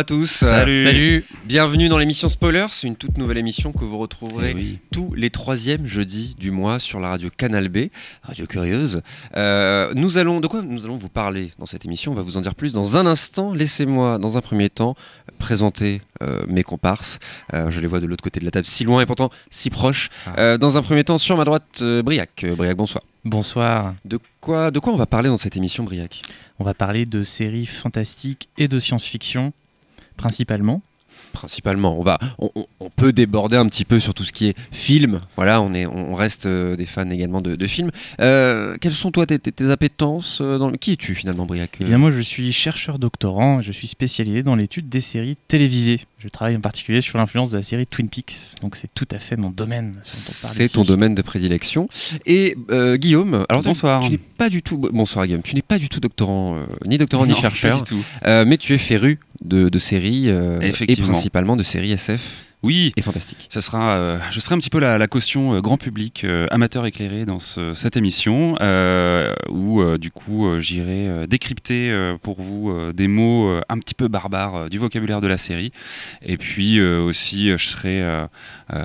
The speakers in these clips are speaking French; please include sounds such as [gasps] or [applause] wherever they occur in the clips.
bonjour à tous. Salut. Salut. Bienvenue dans l'émission Spoilers, une toute nouvelle émission que vous retrouverez Eh oui. tous les troisièmes jeudis du mois sur la radio Canal B, radio curieuse. Euh, nous allons, de quoi nous allons vous parler dans cette émission? On va vous en dire plus dans un instant. Laissez-moi, dans un premier temps, présenter euh, mes comparses. Euh, je les vois de l'autre côté de la table, si loin et pourtant si proche. Ah. Dans un premier temps, sur ma droite, Briac. Briac, bonsoir. Bonsoir. De quoi, de quoi on va parler dans cette émission, Briac? On va parler de séries fantastiques et de science-fiction, principalement. Principalement, on va, on, peut déborder un petit peu sur tout ce qui est film. Voilà, on est, on reste euh, des fans également de, de films. Euh, quelles sont toi tes, tes- appétences euh, dans le... Qui es-tu finalement, Briac Eh bien, moi, je suis chercheur doctorant je suis spécialisé dans l'étude des séries télévisées. Je travaille en particulier sur l'influence de la série Twin Peaks, donc c'est tout à fait mon domaine. C'est ton domaine de prédilection. Et euh, Guillaume, alors Bonsoir. Tu n'es pas du tout. Bonsoir Guillaume. Tu n'es pas du tout doctorant, euh, ni doctorant ni Non, chercheur, Pas du tout. euh, mais tu es féru de, de séries euh, et principalement de séries SF Oui. et fantastiques. Ça sera, euh, je serai un petit peu la, la caution euh, grand public, euh, amateur éclairé dans ce- cette émission, où du coup j'irai décrypter pour vous des mots un petit peu barbares du vocabulaire de la série, et puis aussi je serai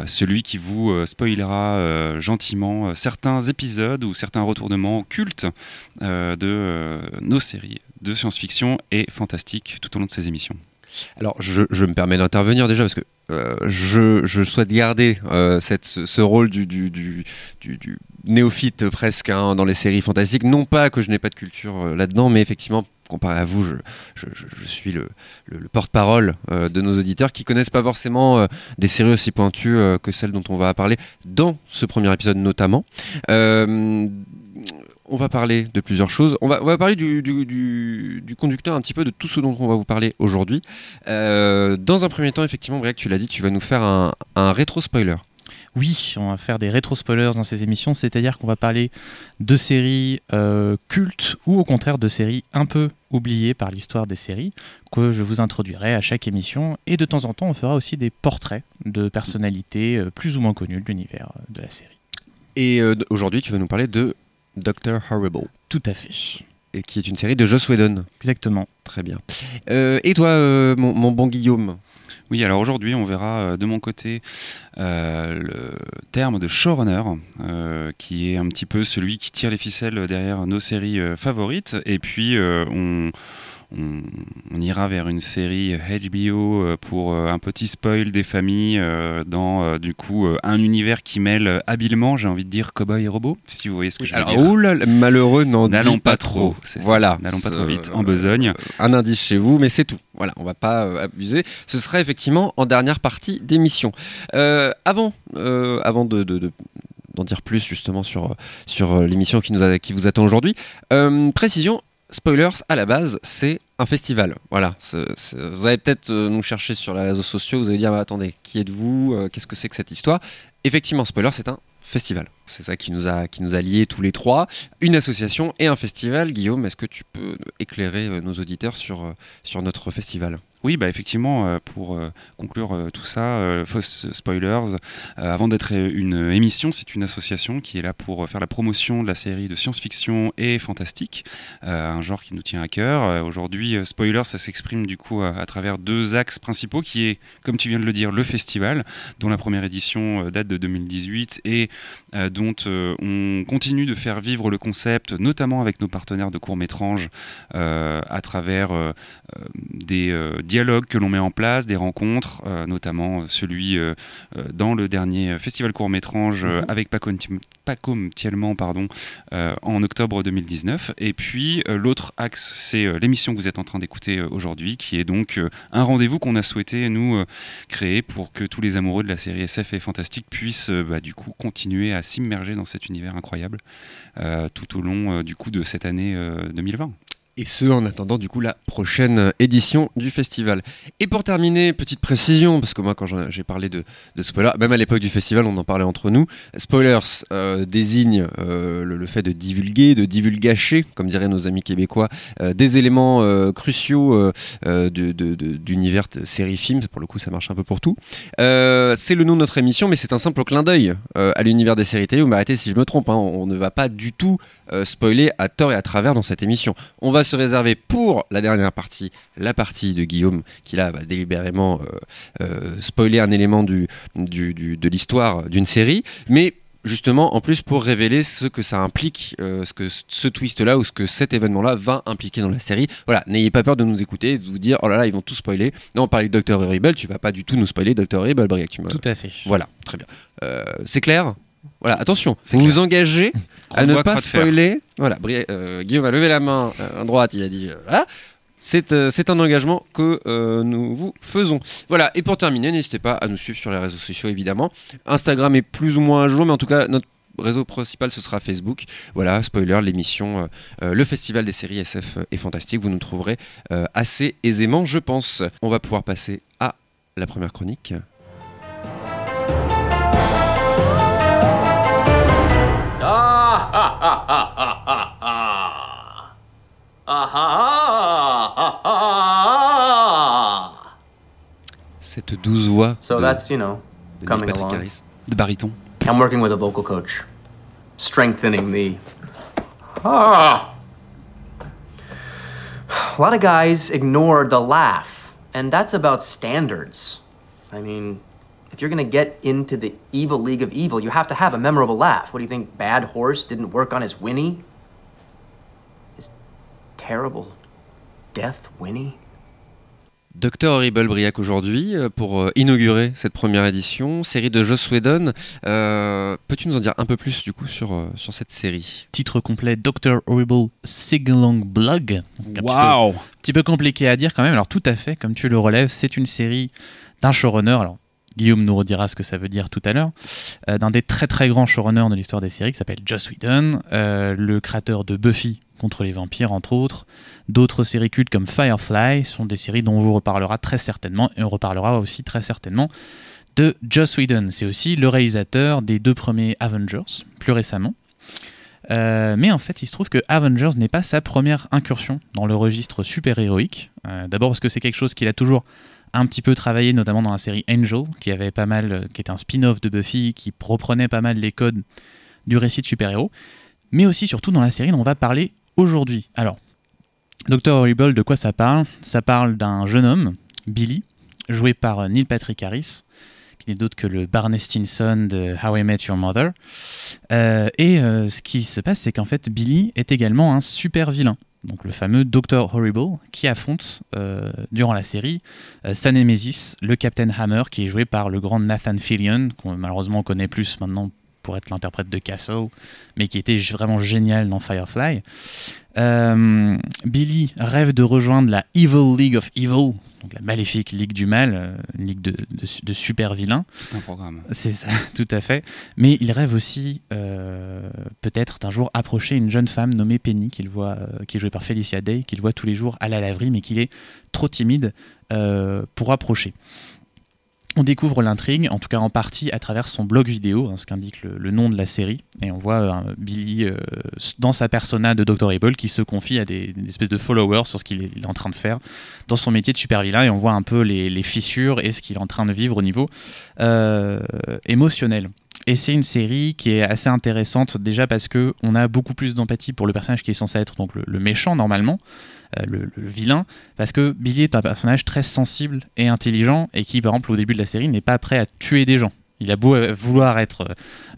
celui qui vous spoilera gentiment certains épisodes ou certains retournements cultes de nos séries de science-fiction et fantastique tout au long de ces émissions. Alors, je, je me permets d'intervenir déjà parce que euh, je, souhaite garder euh, ce, rôle du, néophyte presque hein, dans les séries fantastiques. Non pas que je n'ai pas de culture euh, là-dedans, mais effectivement, comparé à vous, je, suis le, le- le porte-parole de nos auditeurs qui connaissent pas forcément des séries aussi pointues que celles dont on va parler dans ce premier épisode notamment. On va parler de plusieurs choses. On va, on va parler du, du- du- du conducteur un petit peu de tout ce dont on va vous parler aujourd'hui. Euh, dans un premier temps, effectivement, Briac, tu l'as dit, tu vas nous faire un, un rétro-spoiler. Oui, on va faire des rétro-spoilers dans ces émissions, c'est-à-dire qu'on va parler de séries euh, cultes ou au contraire de séries un peu oubliées par l'histoire des séries, que je vous introduirai à chaque émission. Et de temps en temps, on fera aussi des portraits de personnalités euh, plus ou moins connues de l'univers de la série. Et euh, aujourd'hui, tu vas nous parler de Doctor Horrible, Tout à fait. et qui est une série de Joss Whedon. Exactement. Très bien. Euh, et toi, euh, mon, mon bon Guillaume? Oui, alors aujourd'hui, on verra euh, de mon côté euh, le terme de showrunner, euh, qui est un petit peu celui qui tire les ficelles derrière nos séries euh, favorites. Et puis, euh, on, on- on ira vers une série HBO euh, pour euh, un petit spoil des familles euh, dans, euh, du coup, euh, un univers qui mêle habilement, j'ai envie de dire, cowboy et robot, si vous voyez ce que je veux Alors, dire. oh là malheureux, N'allons pas trop. Voilà. N'allons pas trop Euh, vite, en besogne. un indice chez vous, mais c'est tout. Voilà, on va pas euh, abuser. Ce sera effectivement en dernière partie d'émission. Euh, avant, euh, avant de, de- de- d'en dire plus justement sur, sur euh, l'émission qui, nous a- qui vous attend aujourd'hui, euh, précision. Spoilers, à la base, c'est un festival. Voilà. Vous allez peut-être euh, nous chercher sur les réseaux sociaux. Vous allez dire, mais attendez, qui êtes-vous Euh, Qu'est-ce que c'est que cette histoire? Effectivement, Spoiler, c'est un festival. C'est ça qui nous a qui nous a liés tous les trois. Une association et un festival. Guillaume, est-ce que tu peux éclairer euh, nos auditeurs sur sur notre festival? Oui, bah effectivement, euh, pour euh, conclure euh, tout ça, Fausse Spoilers, avant d'être une émission, c'est une association qui est là pour faire la promotion de la série de science-fiction et fantastique, un genre qui nous tient à cœur. Aujourd'hui, Spoilers, ça s'exprime du coup à, travers deux axes principaux, qui est, comme tu viens de le dire, le festival, dont la première édition date de 2018 et dont on continue de faire vivre le concept, notamment avec nos partenaires de court-métrage, euh, à travers des dialogues que l'on met en place, des rencontres, euh, notamment euh, celui euh, dans le dernier festival court-métrage euh, Mhm. avec Paco Mtielman, pardon, en octobre 2019. Et puis l'autre axe, c'est l'émission que vous êtes en train d'écouter aujourd'hui, qui est donc un rendez-vous qu'on a souhaité nous créer pour que tous les amoureux de la série SF et fantastique puissent bah, du coup continuer à s'immerger dans cet univers incroyable tout au long du coup de cette année euh, 2020. Et ce, en attendant du coup la prochaine édition du festival. Et pour terminer, petite précision, parce que moi quand j'ai parlé de, de spoilers, même à l'époque du festival on en parlait entre nous, spoilers euh, désigne euh, le, fait de divulguer, de divulgacher, comme diraient nos amis québécois, euh, des éléments euh, cruciaux d'univers de série-film, pour le coup ça marche un peu pour tout. C'est le nom de notre émission, mais c'est un simple clin d'œil à l'univers des séries télé, vous m'arrêtez si je me trompe, hein, on ne va pas du tout spoiler à tort et à travers dans cette émission. On va se réserver pour la dernière partie, la partie de Guillaume, qui là va délibérément euh, euh, spoiler un élément du, du- du- de l'histoire d'une série, mais justement en plus pour révéler ce que ça implique, euh, ce que ce twist-là ou ce que cet événement-là va impliquer dans la série. Voilà, n'ayez pas peur de nous écouter, et de vous dire oh là là ils vont tout spoiler. Non, on parlait de Dr Horrible, tu vas pas du tout nous spoiler Dr Horrible, Briac, tu me- Tout à fait. Voilà, très bien. Euh, c'est clair? Voilà, attention, C'est vous clair. vous engagez à ne pas spoiler. Voilà, euh, Guillaume a levé la main euh, à droite, il a dit voilà. C'est euh, un engagement que euh, nous vous faisons. Voilà, et pour terminer, n'hésitez pas à nous suivre sur les réseaux sociaux évidemment. Instagram est plus ou moins à jour, mais en tout cas, notre réseau principal ce sera Facebook. Voilà, spoiler, l'émission, euh, le festival des séries SF et fantastique, vous nous trouverez assez aisément, je pense. On va pouvoir passer à la première chronique. Ha ha ha ha ha ha. Ah ha ha ha ha. Cette douce voix So de, that's, you know, de coming Patrick along. Harris. De baryton. I'm working with a vocal coach, strengthening the. Ah! [sighs] A lot of guys ignore the laugh, and that's about standards. I mean, if you're gonna get into the evil league of evil, you have to have a memorable laugh. What do you think? Bad Horse didn't work on his Winnie? His terrible death Winnie? Docteur Horrible Briac aujourd'hui euh, pour euh, inaugurer cette première édition, série de Joss Whedon. Euh, Peux-tu nous en dire un peu plus du coup sur, euh, sur cette série? Titre complet Dr. Horrible Sigalong Blog. Donc, un petit peu- Waouh petit peu compliqué à dire quand même. Alors tout à fait, comme tu le relèves, c'est une série d'un showrunner. Alors Guillaume nous redira ce que ça veut dire tout à l'heure. euh, d'un des très très grands showrunners de l'histoire des séries qui s'appelle Joss Whedon, euh, le créateur de Buffy contre les vampires entre autres. D'autres séries cultes comme Firefly sont des séries dont on vous reparlera très certainement et on reparlera aussi très certainement de Joss Whedon. C'est aussi le réalisateur des deux premiers Avengers, plus récemment. Euh, mais en fait, il se trouve que Avengers n'est pas sa première incursion dans le registre super-héroïque. D'abord parce que c'est quelque chose qu'il a toujours un petit peu travaillé, notamment dans la série Angel, qui avait pas mal, euh, qui est un spin-off de Buffy, qui reprenait pas mal les codes du récit de super-héros, mais aussi surtout dans la série dont on va parler aujourd'hui. Alors, Dr. Horrible, de quoi ça parle? Ça parle d'un jeune homme, Billy, joué par euh, Neil Patrick Harris, qui n'est d'autre que le Barney Stinson de How I Met Your Mother. Euh, et ce qui se passe, c'est qu'en fait, Billy est également un super vilain. Donc le fameux Dr. Horrible qui affronte euh, durant la série euh, sa le Captain Hammer, qui est joué par le grand Nathan Fillion, qu'on malheureusement on connaît plus maintenant pour être l'interprète de Castle, mais qui était vraiment génial dans Firefly. Euh, Billy rêve de rejoindre la Evil League of Evil, donc la maléfique Ligue du Mal, euh, une ligue de, de- de super vilains. Tout un programme. C'est ça, [laughs] tout à fait. Mais il rêve aussi euh, peut-être d'un jour approcher une jeune femme nommée Penny, qu'il voit, euh, qui est jouée par Felicia Day, qu'il voit tous les jours à la laverie, mais qu'il est trop timide euh, pour approcher. On découvre l'intrigue, en tout cas en partie à travers son blog vidéo, hein, ce qu'indique le, nom de la série, et on voit euh, Billy euh, dans sa persona de Dr. Able qui se confie à des, espèces de followers sur ce qu'il est, en train de faire dans son métier de super vilain, et on voit un peu les, fissures et ce qu'il est en train de vivre au niveau euh, émotionnel. Et c'est une série qui est assez intéressante déjà parce que on a beaucoup plus d'empathie pour le personnage qui est censé être donc le, méchant normalement, le, le vilain, parce que Billy est un personnage très sensible et intelligent et qui par exemple au début de la série n'est pas prêt à tuer des gens. Il a beau euh, vouloir être,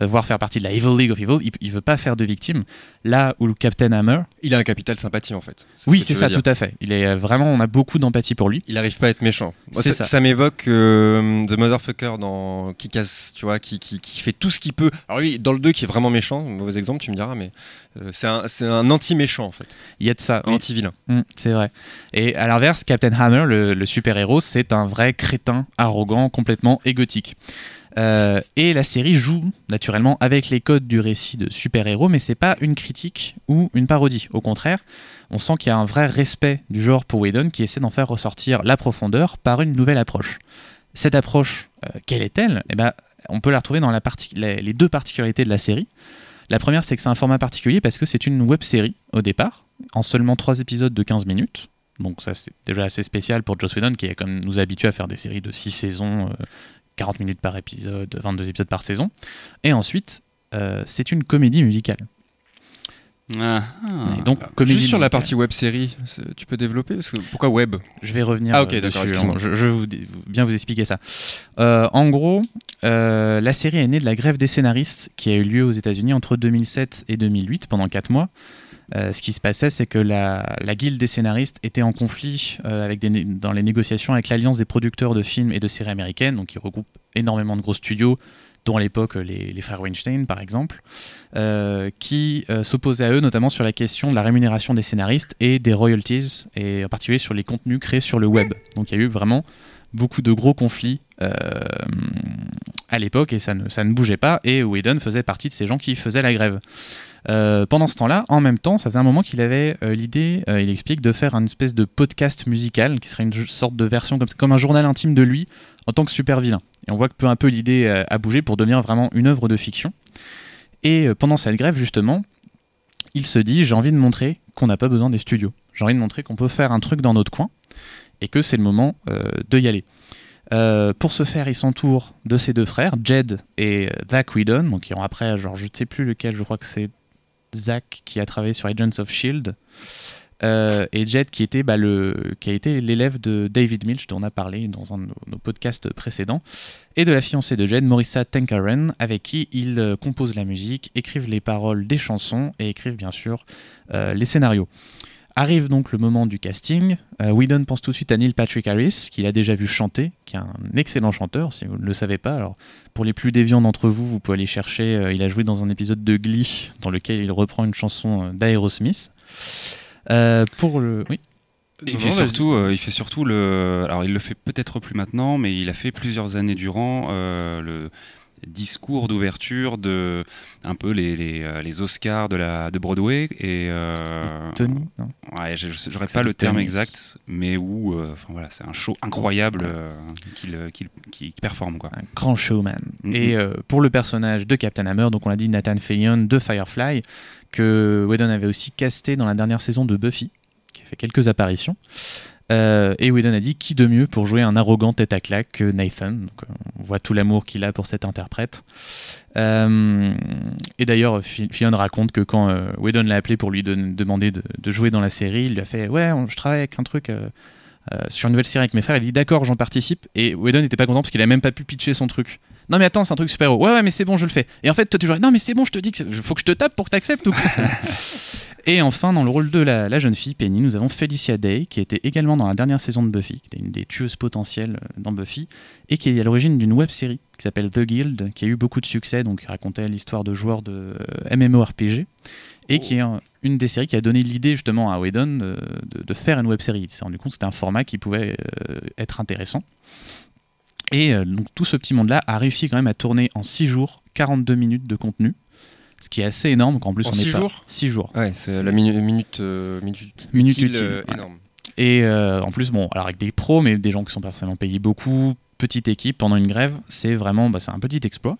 euh, voir faire partie de la Evil League of Evil, il, il veut pas faire de victimes. Là où le Captain Hammer, Il a un capital sympathie en fait. oui c'est ça tout à fait. Il est euh, vraiment, on a beaucoup d'empathie pour lui. Il arrive pas à être méchant. Moi, ça, ça. ça m'évoque euh, The Motherfucker dans qui casse, tu vois, qui, qui, qui fait tout ce qu'il peut. Alors lui, dans le 2 qui est vraiment méchant, mauvais exemple, tu me diras, mais euh, c'est un, c'est un anti-méchant en fait, Il y a de ça. un oui. anti-vilain. Mm, c'est vrai. Et à l'inverse, Captain Hammer, le, le super-héros, c'est un vrai crétin arrogant, complètement égotique. Euh, et la série joue naturellement avec les codes du récit de super-héros, mais c'est pas une critique ou une parodie. Au contraire, on sent qu'il y a un vrai respect du genre pour Whedon qui essaie d'en faire ressortir la profondeur par une nouvelle approche. Cette approche, euh, quelle est-elle? Eh ben, On peut la retrouver dans les, deux particularités de la série. La première, c'est que c'est un format particulier parce que c'est une web série au départ, en seulement 3 épisodes de 15 minutes. Donc ça c'est déjà assez spécial pour Joss Whedon qui est comme nous habitué à faire des séries de 6 saisons, euh, 40 minutes par épisode, 22 épisodes par saison. Et ensuite, euh, c'est une comédie musicale. Ah, Et donc, ah. comédie Juste sur la partie web série, tu peux développer parce que, Pourquoi web? Je vais revenir. Ah, ok, euh, d'accord, excuse-moi. Je, je vais vous, bien vous expliquer ça. Euh, en gros, euh, la série est née de la grève des scénaristes qui a eu lieu aux États-Unis entre 2007 et 2008 pendant 4 mois. Euh, ce qui se passait, c'est que la, la guilde des scénaristes était en conflit euh, avec dans les négociations avec l'Alliance des producteurs de films et de séries américaines, donc qui regroupe énormément de gros studios, dont à l'époque les, les frères Weinstein par exemple, euh, qui euh, s'opposaient à eux notamment sur la question de la rémunération des scénaristes et des royalties, et en particulier sur les contenus créés sur le web. Donc il y a eu vraiment beaucoup de gros conflits euh, à l'époque et ça ne, ça ne bougeait pas, et Whedon faisait partie de ces gens qui faisaient la grève. Euh, pendant ce temps-là, en même temps, ça faisait un moment qu'il avait euh, l'idée, euh, il explique, de faire une espèce de podcast musical qui serait une sorte de version comme, un journal intime de lui en tant que super vilain. Et on voit que peu à peu l'idée a bougé pour devenir vraiment une œuvre de fiction. Et pendant cette grève, justement, il se dit j'ai envie de montrer qu'on n'a pas besoin des studios. J'ai envie de montrer qu'on peut faire un truc dans notre coin et que c'est le moment de y aller. Pour ce faire, il s'entoure de ses deux frères, Jed et Zach Whedon, donc qui ont après, genre, je ne sais plus lequel, je crois que c'est Zach qui a travaillé sur Agents of Shield, euh, et Jed qui était bah, a été l'élève de David Milch dont on a parlé dans un de nos, podcasts précédents, et de la fiancée de Jed, Morissa Tenkaren, avec qui il euh, compose la musique, écrivent les paroles des chansons et écrivent bien sûr euh, les scénarios. Arrive donc le moment du casting. Euh, Whedon pense tout de suite à Neil Patrick Harris, qu'il a déjà vu chanter, qui est un excellent chanteur, si vous ne le savez pas. Alors, pour les plus déviants d'entre vous, vous pouvez aller chercher. euh, il a joué dans un épisode de Glee, dans lequel il reprend une chanson euh, d'Aerosmith. Euh, pour le. Oui. Il Non, fait, surtout, euh, il fait surtout le. Alors, il le fait peut-être plus maintenant, mais il a fait plusieurs années durant euh, le discours d'ouverture de un peu les, les, euh, les Oscars de, la, de Broadway. Et, euh, Tony non Ouais, j'aurais pas le terme Tony. exact, mais où euh, voilà, c'est un show incroyable euh, qu'il qu'il- qu'il performe. Quoi. un grand showman. Mhm. Et euh, pour le personnage de Captain Hammer, donc on l'a dit Nathan Fillion de Firefly, que Whedon avait aussi casté dans la dernière saison de Buffy, qui a fait quelques apparitions. Euh, et Whedon a dit qui de mieux pour jouer un arrogant tête à claque que Nathan? Donc, euh, on voit tout l'amour qu'il a pour cet interprète. Euh, et d'ailleurs, Fi- Fillion raconte que quand euh, Whedon l'a appelé pour lui demander de, jouer dans la série, il lui a fait Ouais, je travaille avec un truc. sur une nouvelle série avec mes frères, il dit d'accord, j'en participe. Et Whedon n'était pas content parce qu'il a même pas pu pitcher son truc. Non mais attends, c'est un truc super héros. Ouais ouais mais c'est bon, je le fais. Et en fait, toi tu joues. Non mais c'est bon, je te dis que faut que je te tape pour que t'acceptes ou quoi? [laughs] Et enfin, dans le rôle de la, la jeune fille Penny, nous avons Felicia Day qui était également dans la dernière saison de Buffy, qui était une des tueuses potentielles euh, dans Buffy, et qui est à l'origine d'une web série qui s'appelle The Guild, qui a eu beaucoup de succès, donc qui racontait l'histoire de joueurs de euh, MMORPG, et qui est un- une des séries qui a donné l'idée justement à Whedon euh, de, de faire une web série. Il s'est rendu compte que c'était un format qui pouvait euh, être intéressant. Et euh, donc tout ce petit monde-là a réussi quand même à tourner en 6 jours 42 minutes de contenu, ce qui est assez énorme. Qu'en plus En on est six pas- jours Six jours. Ouais, c'est C'est- la minu- minute, euh, minute, Minute utile, utile, euh, ouais. énorme. Et euh, en plus, bon, alors avec des pros, mais des gens qui sont pas forcément payés beaucoup, petite équipe pendant une grève, c'est vraiment bah, c'est un petit exploit.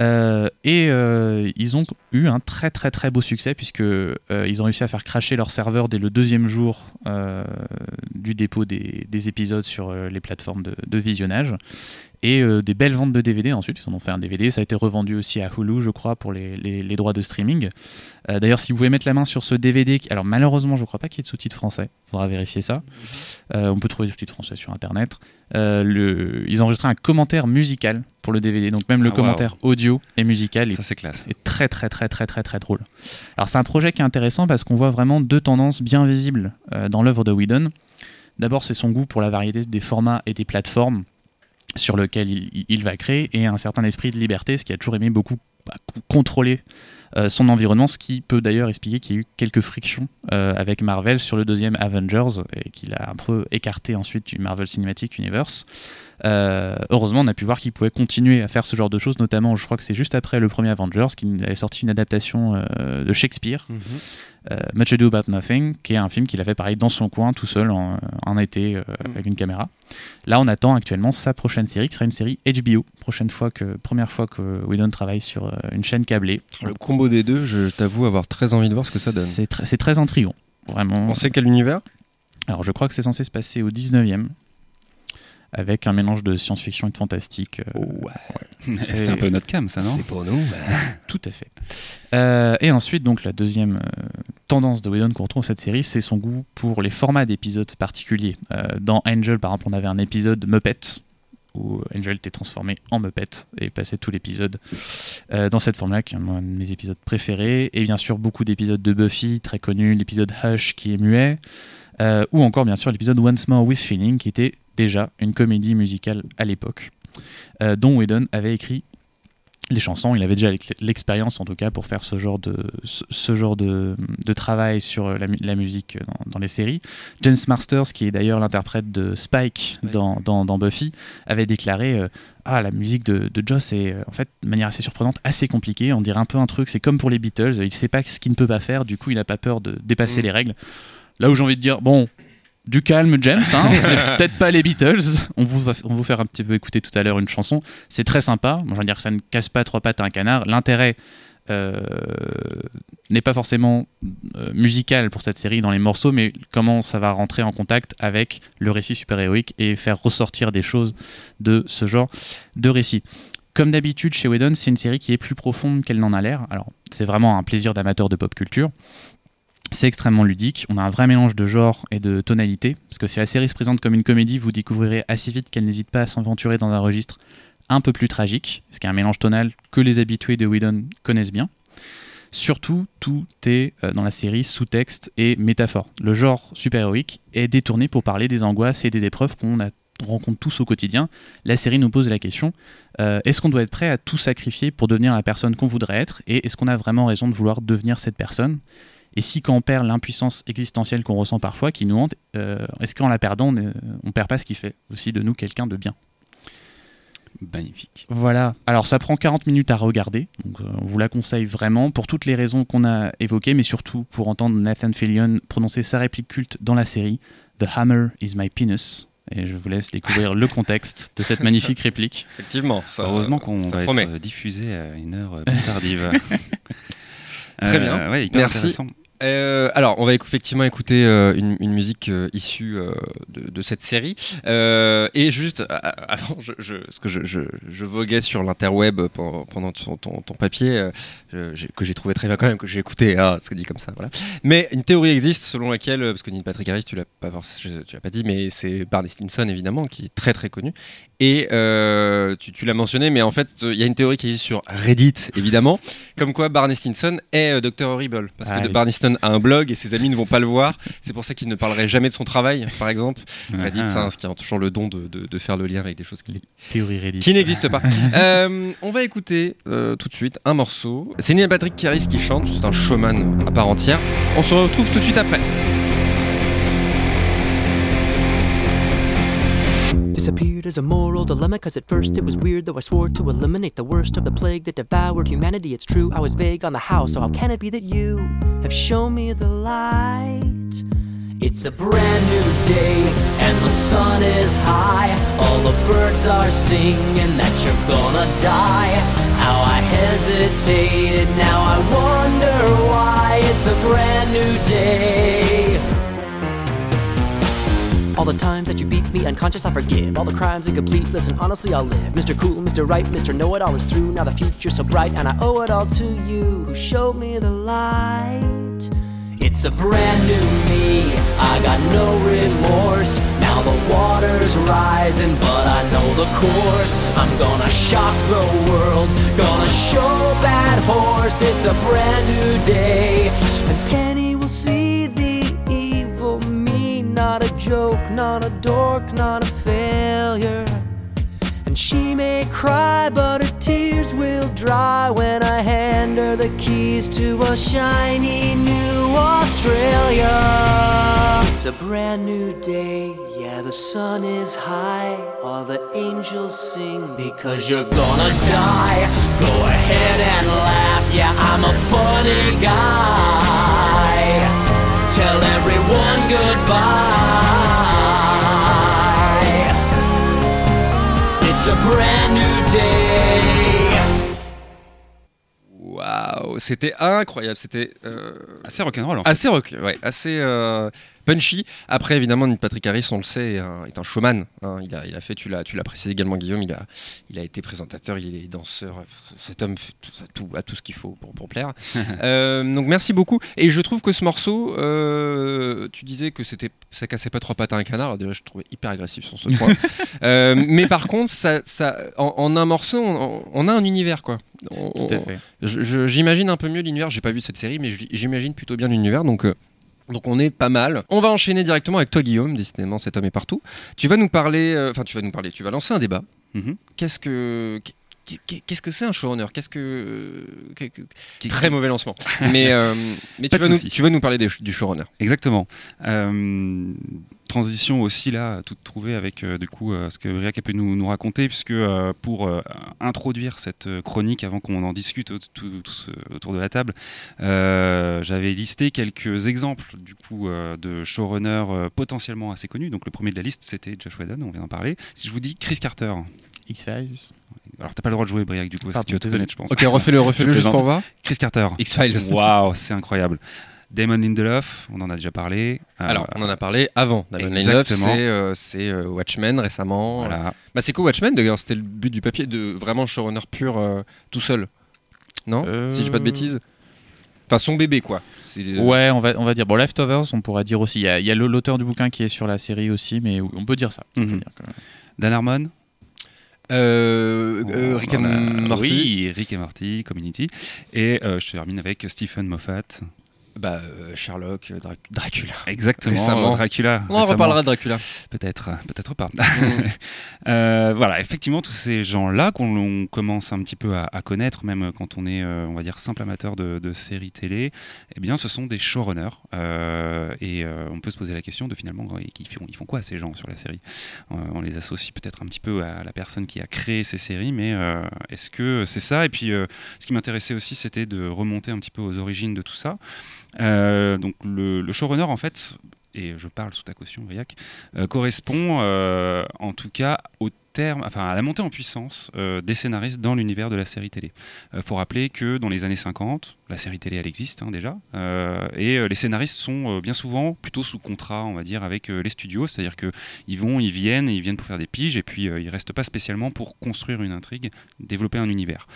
Euh, et euh, ils ont eu un très très très beau succès puisque euh, ils ont réussi à faire cracher leur serveur dès le deuxième jour euh, du dépôt des, des épisodes sur euh, les plateformes de, de visionnage et euh, des belles ventes de DVD ensuite ils en ont fait un DVD ça a été revendu aussi à Hulu je crois pour les, les- les droits de streaming Euh, d'ailleurs si vous pouvez mettre la main sur ce DVD alors malheureusement je crois pas qu'il y ait de sous-titres français faudra vérifier ça euh, on peut trouver des sous-titres français sur internet. Le, ils ont enregistré un commentaire musical pour le DVD, donc même le Ah, wow. commentaire audio et musical Ça, classe. est très très très très très très drôle. Alors c'est un projet qui est intéressant parce qu'on voit vraiment deux tendances bien visibles dans l'œuvre de Whedon. D'abord c'est son goût pour la variété des formats et des plateformes sur lesquelles il, va créer et un certain esprit de liberté, ce qui a toujours aimé beaucoup bah, contrôler euh, son environnement, ce qui peut d'ailleurs expliquer qu'il y a eu quelques frictions euh, avec Marvel sur le deuxième Avengers et qu'il a un peu écarté ensuite du Marvel Cinematic Universe. Euh, heureusement, on a pu voir qu'il pouvait continuer à faire ce genre de choses, notamment, je crois que c'est juste après le premier Avengers qu'il avait sorti une adaptation euh, de Shakespeare, euh, Much Ado About Nothing, qui est un film qu'il a fait pareil dans son coin tout seul en, en été euh, avec une caméra. Là, on attend actuellement sa prochaine série, qui sera une série HBO, prochaine fois que, première fois que Whedon travaille sur une chaîne câblée. Le combo des deux, je t'avoue avoir très envie de voir ce que ça donne. C'est très, c'est très intriguant, vraiment. On sait quel univers? Alors, je crois que c'est censé se passer au 19e. Avec un mélange de science-fiction et de fantastique. euh, [laughs] C'est un peu notre cam, ça, non C'est pour nous. [laughs] Tout à fait. Euh, et ensuite, donc la deuxième euh, tendance de Whedon qu'on retrouve dans cette série, c'est son goût pour les formats d'épisodes particuliers. Dans Angel, par exemple, on avait un épisode Muppet où Angel était transformé en Muppet et passait tout l'épisode euh, dans cette forme-là, qui est un de mes épisodes préférés. Et bien sûr, beaucoup d'épisodes de Buffy, très connus, l'épisode Hush qui est muet, euh, ou encore bien sûr l'épisode Once More with Feeling, qui était déjà une comédie musicale à l'époque, euh, dont Whedon avait écrit les chansons. Il avait déjà l'ex- l'expérience, en tout cas, pour faire ce genre de, ce, genre de, de travail sur la, mu- la musique dans, dans les séries. James Masters, qui est d'ailleurs l'interprète de Spike Ouais. dans, dans, dans Buffy, avait déclaré euh, Ah, la musique de, de Joss est, euh, en fait, de manière assez surprenante, assez compliquée. On dirait un peu un truc, c'est comme pour les Beatles, il sait pas ce qu'il ne peut pas faire, du coup, il n'a pas peur de dépasser Mm. les règles. Là où j'ai envie de dire, bon, du calme, James. Hein, [laughs] c'est peut-être pas les Beatles. On vous, va, on vous faire un petit peu écouter tout à l'heure une chanson. C'est très sympa. Moi, je veux dire que ça ne casse pas trois pattes à un canard. L'intérêt euh, n'est pas forcément euh, musical pour cette série dans les morceaux, mais comment ça va rentrer en contact avec le récit super-héroïque et faire ressortir des choses de ce genre de récit. Comme d'habitude chez Whedon, c'est une série qui est plus profonde qu'elle n'en a l'air. Alors, c'est vraiment un plaisir d'amateur de pop culture. C'est extrêmement ludique. On a un vrai mélange de genre et de tonalité. Parce que si la série se présente comme une comédie, vous découvrirez assez vite qu'elle n'hésite pas à s'aventurer dans un registre un peu plus tragique, ce qui est un mélange tonal que les habitués de Whedon connaissent bien. Surtout, tout est euh, dans la série sous-texte et métaphore. Le genre super-héroïque est détourné pour parler des angoisses et des épreuves qu'on rencontre tous au quotidien. La série nous pose la question euh, est-ce qu'on doit être prêt à tout sacrifier pour devenir la personne qu'on voudrait être Et est-ce qu'on a vraiment raison de vouloir devenir cette personne? Et si quand on perd l'impuissance existentielle qu'on ressent parfois, qui nous hante, euh, est-ce qu'en la perdant, on ne on perd pas ce qui fait aussi de nous quelqu'un de bien? Magnifique. voilà. Alors ça prend 40 minutes à regarder, donc euh, on vous la conseille vraiment pour toutes les raisons qu'on a évoquées, mais surtout pour entendre Nathan Fillion prononcer sa réplique culte dans la série The Hammer is my penis. Et je vous laisse découvrir le contexte de cette magnifique réplique. [laughs] Effectivement. Ça, Heureusement qu'on ça va promet. être diffusé à une heure plus tardive. [laughs] Très bien. ouais, hyper Merci. intéressant. Euh, alors, on va effectivement écouter euh, une, musique euh, issue de, cette série. Et juste avant, je, je, parce que je, voguais sur l'interweb pendant, ton, papier, que j'ai trouvé très bien quand même, que j'ai écouté, ah, ce que dit comme ça. Voilà. Mais une théorie existe selon laquelle, parce que Neil Patrick Harris, tu l'as l'as pas dit, mais c'est Barney Stinson évidemment, qui est très très connu. Et euh, tu, tu l'as mentionné, mais en fait, euh, il y a une théorie qui existe sur Reddit, évidemment, [laughs] comme quoi Barney Stinson est euh, Dr. Horrible. Parce Ah que oui. Barney Stinson a un blog et ses amis ne vont pas le voir. C'est pour ça qu'il ne parlerait jamais de son travail, par exemple. Reddit, Ah. c'est un- ce qui a toujours le don de, de- de faire le lien avec des choses qui, n'existent pas. [laughs] Euh, on va écouter euh, tout de suite un morceau. C'est Neil Patrick Harris qui chante, c'est un showman à part entière. On se retrouve tout de suite après. This appeared as a moral dilemma, cause at first it was weird, though I swore to eliminate the worst of the plague that devoured humanity. It's true, I was vague on the how, so how can it be that you have shown me the light? It's a brand new day, and the sun is high. All the birds are singing that you're gonna die. How I hesitated, now I wonder why. It's a brand new day. All the times that you beat me unconscious, I forgive. All the crimes incomplete, listen, honestly, I'll live. Mr. Cool, Mr. Right, Mr. Know It All is through. Now the future's so bright, and I owe it all to you who showed me the light. It's a brand new me, I got no remorse. Now the water's rising, but I know the course. I'm gonna shock the world, gonna show bad horse. It's a brand new day, and Penny will see. Not a joke, not a dork, not a failure. And she may cry, but her tears will dry when I hand her the keys to a shiny new Australia. It's a brand new day, yeah, the sun is high. All the angels sing because you're gonna die. Go ahead and laugh, yeah, I'm a funny guy. Tell everyone goodbye. It's a brand new day. Waouh, c'était incroyable. C'était euh, Assez rock'n'roll en fait. assez rock, ouais, assez. euh, punchy. Après, évidemment, Patrick Harris, on le sait, est un, est un showman. hein. Il, a, il a fait, tu l'as, précisé également, Guillaume, il a, il a été présentateur, il est danseur. Cet homme fait tout, a tout, a tout ce qu'il faut pour, pour plaire. [laughs] Euh, donc merci beaucoup. Et je trouve que ce morceau, euh, tu disais que c'était, ça cassait pas trois pattes à un canard. Alors déjà, je trouvais hyper agressif sur ce point. [laughs] Euh, mais par contre, ça, ça, en, en un morceau, on, on a un univers, quoi. On- Tout à fait. J'imagine un peu mieux l'univers. J'ai pas vu cette série, mais j'imagine plutôt bien l'univers. Donc, donc on est pas mal. On va enchaîner directement avec toi, Guillaume. Décidément, cet homme est partout. Tu vas nous parler. euh, Enfin, tu vas nous parler. Tu vas lancer un débat. Mhm. Qu'est-ce que qu'est-ce que c'est un showrunner? Qu'est-ce que, Qui- très mauvais lancement. [laughs] mais euh, mais tu vas, nous, souci. tu vas nous parler des- du showrunner. Exactement. Euh, transition aussi là, toute trouvée avec euh, du coup euh, ce que Briac a pu nous, nous raconter, puisque euh, pour euh, introduire cette euh, chronique, avant qu'on en discute au- tout- tous, euh, autour de la table, euh, j'avais listé quelques exemples du coup euh, de showrunners euh, potentiellement assez connus. Donc le premier de la liste, c'était Josh Whedon, on vient d'en parler. Si je vous dis Chris Carter, X-Files. Alors t'as pas le droit de jouer Briac du coup, parce Pardon, que tu vas te connaître, je pense. Ok, refais-le, [laughs] refais-le juste pour voir. Chris Carter. X-Files. [laughs] Waouh, c'est incroyable. Damon Lindelof, on en a déjà parlé. Euh, Alors, on en a parlé avant. Damon Lindelof, c'est euh, c'est, euh, Watchmen récemment. voilà. Bah, c'est quoi Watchmen d'ailleurs C'était le but du papier de vraiment showrunner pur euh, tout seul. Non? Euh, Si je dis pas de bêtises. Enfin, son bébé quoi. Ouais, on va, on va dire. Bon, Leftovers, on pourrait dire aussi. Il y a, l'auteur du bouquin qui est sur la série aussi, mais on peut dire ça. Mhm. que- Dan Harmon. Euh, euh, Rick and a- Morty. Oui, Rick et Morty, Community. Et euh, je termine avec Stephen Moffat. Bah, euh, Sherlock, euh, Drac- Dracula. Exactement. Récemment. Dracula. On en reparlera de Dracula. Peut-être, peut-être pas. Mm. [laughs] Euh, voilà, effectivement, tous ces gens-là qu'on commence un petit peu à, à connaître, même quand on est, euh, on va dire, simple amateur de, de séries télé, eh bien, ce sont des showrunners. Euh, et euh, on peut se poser la question de finalement, ils font, ils font quoi ces gens sur la série? Euh, On les associe peut-être un petit peu à la personne qui a créé ces séries, mais euh, est-ce que c'est ça? Et puis, euh, ce qui m'intéressait aussi, c'était de remonter un petit peu aux origines de tout ça. Euh, donc, le, showrunner, en fait, et je parle sous ta caution, Briac, euh, correspond euh, en tout cas au terme, enfin à la montée en puissance euh, des scénaristes dans l'univers de la série télé. Il faut rappeler que dans les années 50, la série télé elle existe hein, déjà, euh, et euh, les scénaristes sont euh, bien souvent plutôt sous contrat, on va dire, avec euh, les studios, c'est-à-dire que ils vont, ils viennent, ils viennent pour faire des piges, et puis euh, ils restent pas spécialement pour construire une intrigue, développer un univers.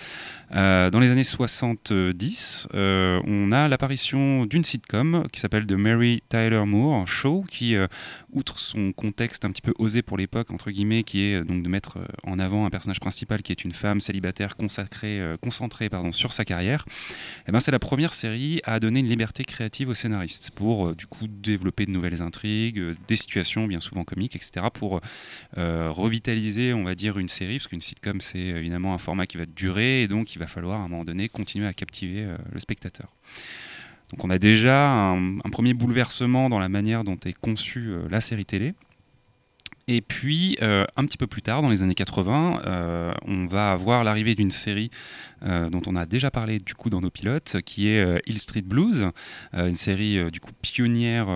Euh, dans les années 70, euh, on a l'apparition d'une sitcom qui s'appelle The Mary Tyler Moore Show, qui, euh, outre son contexte un petit peu osé pour l'époque, entre guillemets, qui est euh, donc de mettre euh, en avant un personnage principal qui est une femme célibataire consacrée, euh, concentrée pardon, sur sa carrière, eh ben, c'est la première série à donner une liberté créative aux scénaristes pour euh, du coup développer de nouvelles intrigues, des situations bien souvent comiques, etc. pour revitaliser, on va dire, une série, parce qu'une sitcom c'est évidemment un format qui va durer et donc il va falloir à un moment donné continuer à captiver le spectateur. Donc on a déjà un, premier bouleversement dans la manière dont est conçue la série télé. Et puis, euh, un petit peu plus tard, dans les années 80, euh, on va avoir l'arrivée d'une série euh, dont on a déjà parlé du coup dans nos pilotes, qui est Hill Street Blues, une série du coup pionnière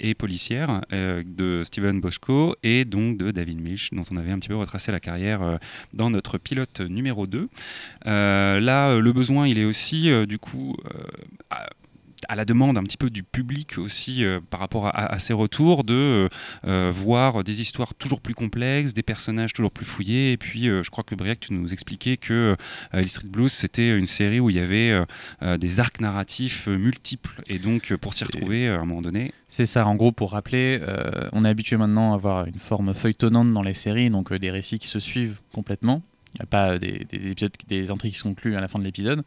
et policière de Steven Boschko et donc de David Milch, dont on avait un petit peu retracé la carrière dans notre pilote numéro 2. Euh, là, le besoin, il est aussi du coup à- la demande un petit peu du public aussi euh, par rapport à, à ces retours de euh, euh, voir des histoires toujours plus complexes, des personnages toujours plus fouillés. Et puis, je crois que Briac, tu nous expliquais que Hill Street Blues, c'était une série où il y avait des arcs narratifs multiples. Et donc, pour s'y retrouver à un moment donné, C'est ça, en gros, pour rappeler, on est habitué maintenant à avoir une forme feuilletonnante dans les séries, donc des récits qui se suivent complètement. Il n'y a pas des, des épisodes, des intrigues qui se concluent à la fin de l'épisode.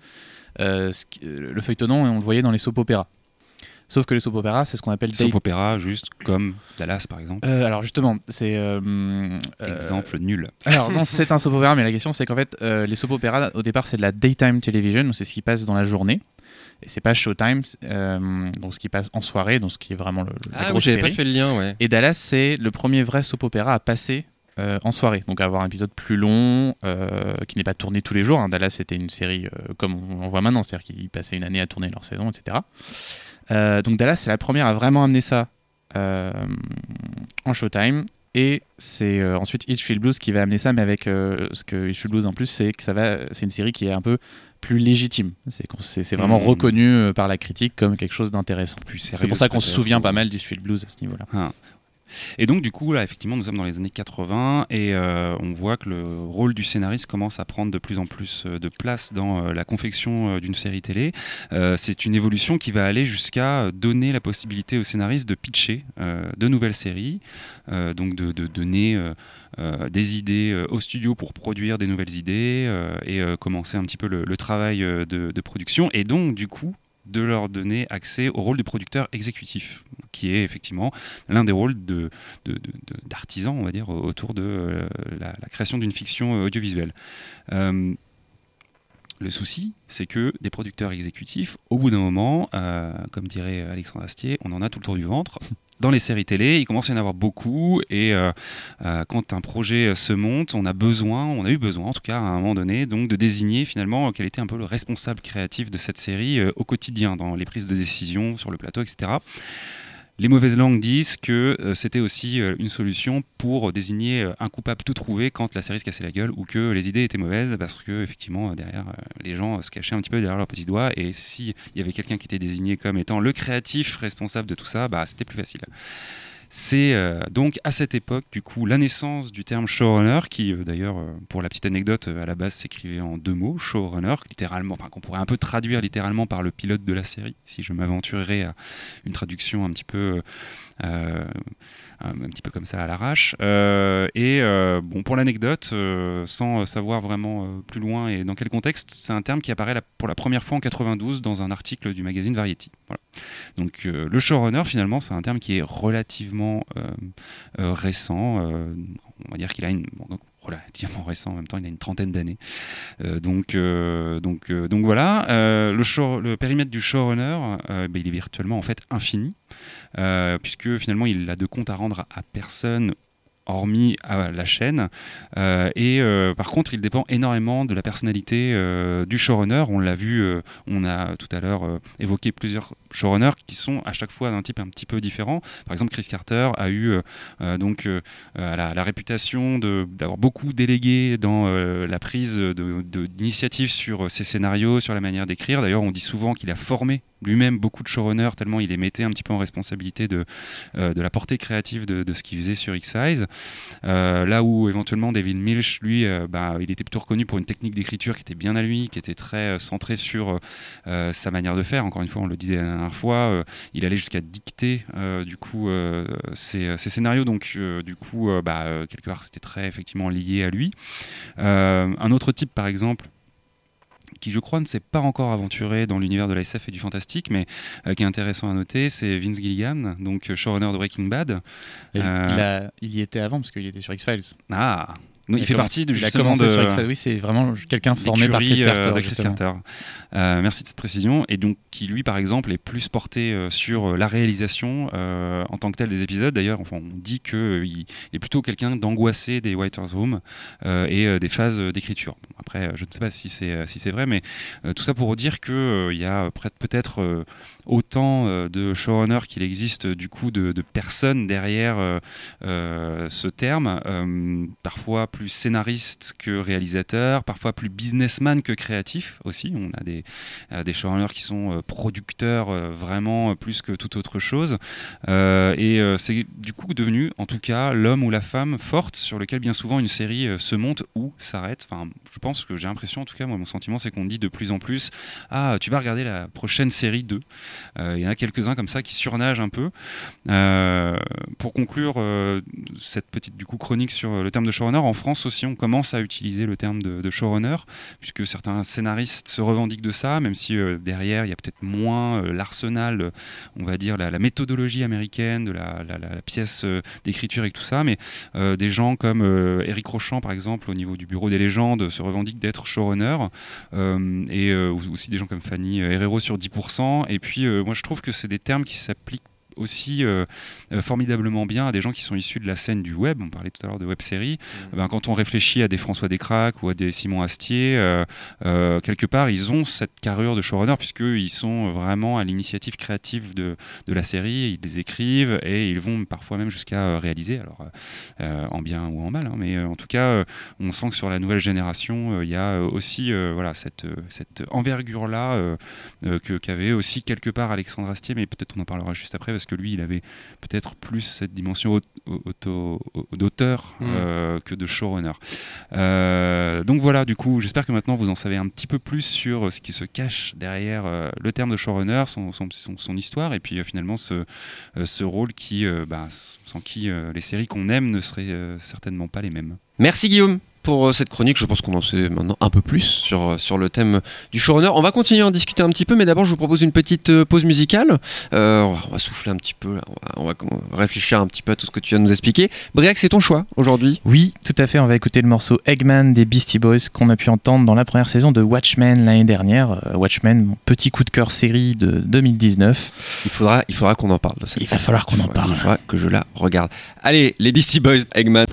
Euh, qui- euh, le feuilletonnant, on le voyait dans les soap opéras. Sauf que les soap opéras, c'est ce qu'on appelle day- soap opéra, juste comme Dallas par exemple. Euh, alors justement, c'est euh, euh, Exemple nul. Alors non, [laughs] c'est un soap opéra, mais la question c'est qu'en fait, euh, les soap opéras au départ c'est de la daytime television, donc c'est ce qui passe dans la journée. Et c'est pas Showtime, euh, donc ce qui passe en soirée, donc ce qui est vraiment le, la Ah oui, j'avais pas fait le lien, ouais. Et Dallas, c'est le premier vrai soap opéra à passer euh, en soirée, donc avoir un épisode plus long, euh, qui n'est pas tourné tous les jours. hein. Dallas, c'était une série euh, comme on en voit maintenant, c'est-à-dire qu'ils passaient une année à tourner leur saison, etc. Euh, donc Dallas, c'est la première à vraiment amener ça euh, en Showtime. Et c'est euh, ensuite Hitchfield Blues qui va amener ça, mais avec euh, ce que Hitchfield Blues en plus, c'est que ça va, c'est une série qui est un peu plus légitime. C'est qu'on- c'est c'est vraiment Mhm. reconnu par la critique comme quelque chose d'intéressant. Plus C'est pour ça qu'on se souvient ou- pas mal d'Hitchfield Blues à ce niveau-là. Ah. Et donc du coup là effectivement nous sommes dans les années 80 et euh, on voit que le rôle du scénariste commence à prendre de plus en plus euh, de place dans euh, la confection d'une série télé. C'est une évolution qui va aller jusqu'à donner la possibilité au scénariste de pitcher de nouvelles séries, donc de, donner des idées au studio pour produire des nouvelles idées et commencer un petit peu le, travail de, de production et donc du coup de leur donner accès au rôle de producteur exécutif, qui est effectivement l'un des rôles d'artisans, on va dire, autour de euh, la, la création d'une fiction euh, audiovisuelle. Euh, le souci, c'est que des producteurs exécutifs, au bout d'un moment, euh, comme dirait Alexandre Astier, on en a tout le tour du ventre. [laughs] Dans les séries télé, il commence à y en avoir beaucoup, et euh, euh, quand un projet se monte, on a besoin, on a eu besoin, en tout cas à un moment donné, donc de désigner finalement quel était un peu le responsable créatif de cette série au quotidien, dans les prises de décision, sur le plateau, etc. Les mauvaises langues disent que euh, c'était aussi euh, une solution pour désigner euh, un coupable tout trouvé quand la série se cassait la gueule ou que les idées étaient mauvaises parce que effectivement derrière les gens se cachaient un petit peu derrière leurs petits doigts et si il y avait quelqu'un qui était désigné comme étant le créatif responsable de tout ça, bah c'était plus facile. C'est euh, donc à cette époque, du coup, la naissance du terme showrunner, qui euh, d'ailleurs, euh, pour la petite anecdote, à la base s'écrivait en deux mots, showrunner, littéralement, enfin qu'on pourrait un peu traduire littéralement par le pilote de la série, si je m'aventurerais à une traduction un petit peu, un petit peu comme ça à l'arrache. Et bon, pour l'anecdote, sans savoir vraiment plus loin et dans quel contexte, c'est un terme qui apparaît pour la première fois en 92 dans un article du magazine Variety. Donc le showrunner, finalement, c'est un terme qui est relativement euh, euh, récent. euh, on va dire qu'il a une bon, relativement récent en même temps, il a une trentaine d'années. Donc, donc, donc voilà, le, show- le périmètre du showrunner, ben, il est virtuellement en fait infini, puisque finalement il a de compte à rendre à personne hormis à la chaîne. Euh, et euh, par contre, il dépend énormément de la personnalité euh, du showrunner. On l'a vu, on a tout à l'heure évoqué plusieurs showrunners qui sont à chaque fois d'un type un petit peu différent. Par exemple, Chris Carter a eu donc la, réputation d'avoir beaucoup délégué dans la prise d'initiative sur ses scénarios, sur la manière d'écrire. D'ailleurs, on dit souvent qu'il a formé lui-même beaucoup de showrunners tellement il les mettait un petit peu en responsabilité de, euh, la portée créative de, ce qu'il faisait sur X-Files. Euh, là où éventuellement David Milch, lui, euh, bah, il était plutôt reconnu pour une technique d'écriture qui était bien à lui, qui était très centrée sur sa manière de faire. Encore une fois, on le disait la dernière fois, il allait jusqu'à dicter du coup ses, scénarios. Donc du coup, bah, quelque part, c'était très effectivement lié à lui. Un autre type, par exemple qui je crois ne s'est pas encore aventuré dans l'univers de la SF et du fantastique, mais euh, qui est intéressant à noter, c'est Vince Gilligan, donc euh, showrunner de Breaking Bad. Euh, il, a- il y était avant parce qu'il était sur X-Files. Ah, il, fait partie de Il a justement commencé de, sur c'est vraiment quelqu'un formé par Chris euh, Carter. de Chris justement. Carter. Euh, merci de cette précision. Et donc, qui lui, par exemple, est plus porté euh, sur euh, la réalisation euh, en tant que tel des épisodes. D'ailleurs, enfin, on dit qu'il est plutôt quelqu'un d'angoissé des Writers' Room euh, et euh, des phases euh, d'écriture. Bon, après, euh, je ne sais pas si c'est euh, si c'est vrai, mais euh, tout ça pour dire qu'il y a peut-être euh, autant euh, de showrunners qu'il existe du coup de, personnes derrière euh, euh, ce terme, parfois plus scénariste que réalisateur, parfois plus businessman que créatif aussi. On a des, des showrunners qui sont producteurs vraiment plus que toute autre chose. Et c'est du coup devenu, en tout cas, l'homme ou la femme forte sur lequel bien souvent une série se monte ou s'arrête. Enfin, je pense que j'ai l'impression, en tout cas, moi, mon sentiment, c'est qu'on dit de plus en plus Ah, tu vas regarder la prochaine série 2. Euh, Il y en a quelques-uns comme ça qui surnagent un peu. Euh, pour conclure euh, cette petite du coup chronique sur le terme de showrunner, en France aussi on commence à utiliser le terme de, showrunner, puisque certains scénaristes se revendiquent de ça, même si derrière il y a peut-être moins l'arsenal, on va dire la, méthodologie américaine de la, pièce d'écriture et tout ça, mais des gens comme Eric Rochant par exemple au niveau du bureau des légendes se revendiquent d'être showrunner, et aussi des gens comme Fanny Herrero sur 10%, et puis moi je trouve que c'est des termes qui s'appliquent aussi euh, euh, formidablement bien à des gens qui sont issus de la scène du web. On parlait tout à l'heure de web série. Mm. Ben, quand on réfléchit à des François Descraques ou à des Simon Astier, euh, euh, quelque part, ils ont cette carrure de showrunner puisqu'ils sont vraiment à l'initiative créative de, de la série. Ils les écrivent et ils vont parfois même jusqu'à réaliser, alors en bien ou en mal. hein, mais en tout cas, on sent que sur la nouvelle génération, il y a aussi voilà, cette, cette envergure-là qu'avait aussi quelque part Alexandre Astier, mais peut-être on en parlera juste après parce que lui, il avait peut-être plus cette dimension d'auteur Mm. euh, que de showrunner. Euh, donc voilà, du coup, j'espère que maintenant vous en savez un petit peu plus sur ce qui se cache derrière euh, le terme de showrunner, son, son, son- son histoire, et puis euh, finalement ce, euh, ce rôle qui, euh, bah, sans qui euh, les séries qu'on aime ne seraient euh, certainement pas les mêmes. Merci Guillaume pour euh, cette chronique. Je pense qu'on en sait maintenant un peu plus sur, euh, sur le thème du showrunner. On va continuer à en discuter un petit peu, mais d'abord je vous propose une petite euh, pause musicale. Euh, on, va, on va souffler un petit peu, on, va, on va réfléchir un petit peu à tout ce que tu viens de nous expliquer. Briac, c'est ton choix aujourd'hui. Oui, tout à fait. On va écouter le morceau Eggman des Beastie Boys qu'on a pu entendre dans la première saison de Watchmen l'année dernière. Watchmen, mon petit coup de cœur série de 2019. Il faudra, il faudra qu'on en parle de cette Il va falloir qu'on en Il parle. faudra que je la regarde. Allez, les Beastie Boys, Eggman.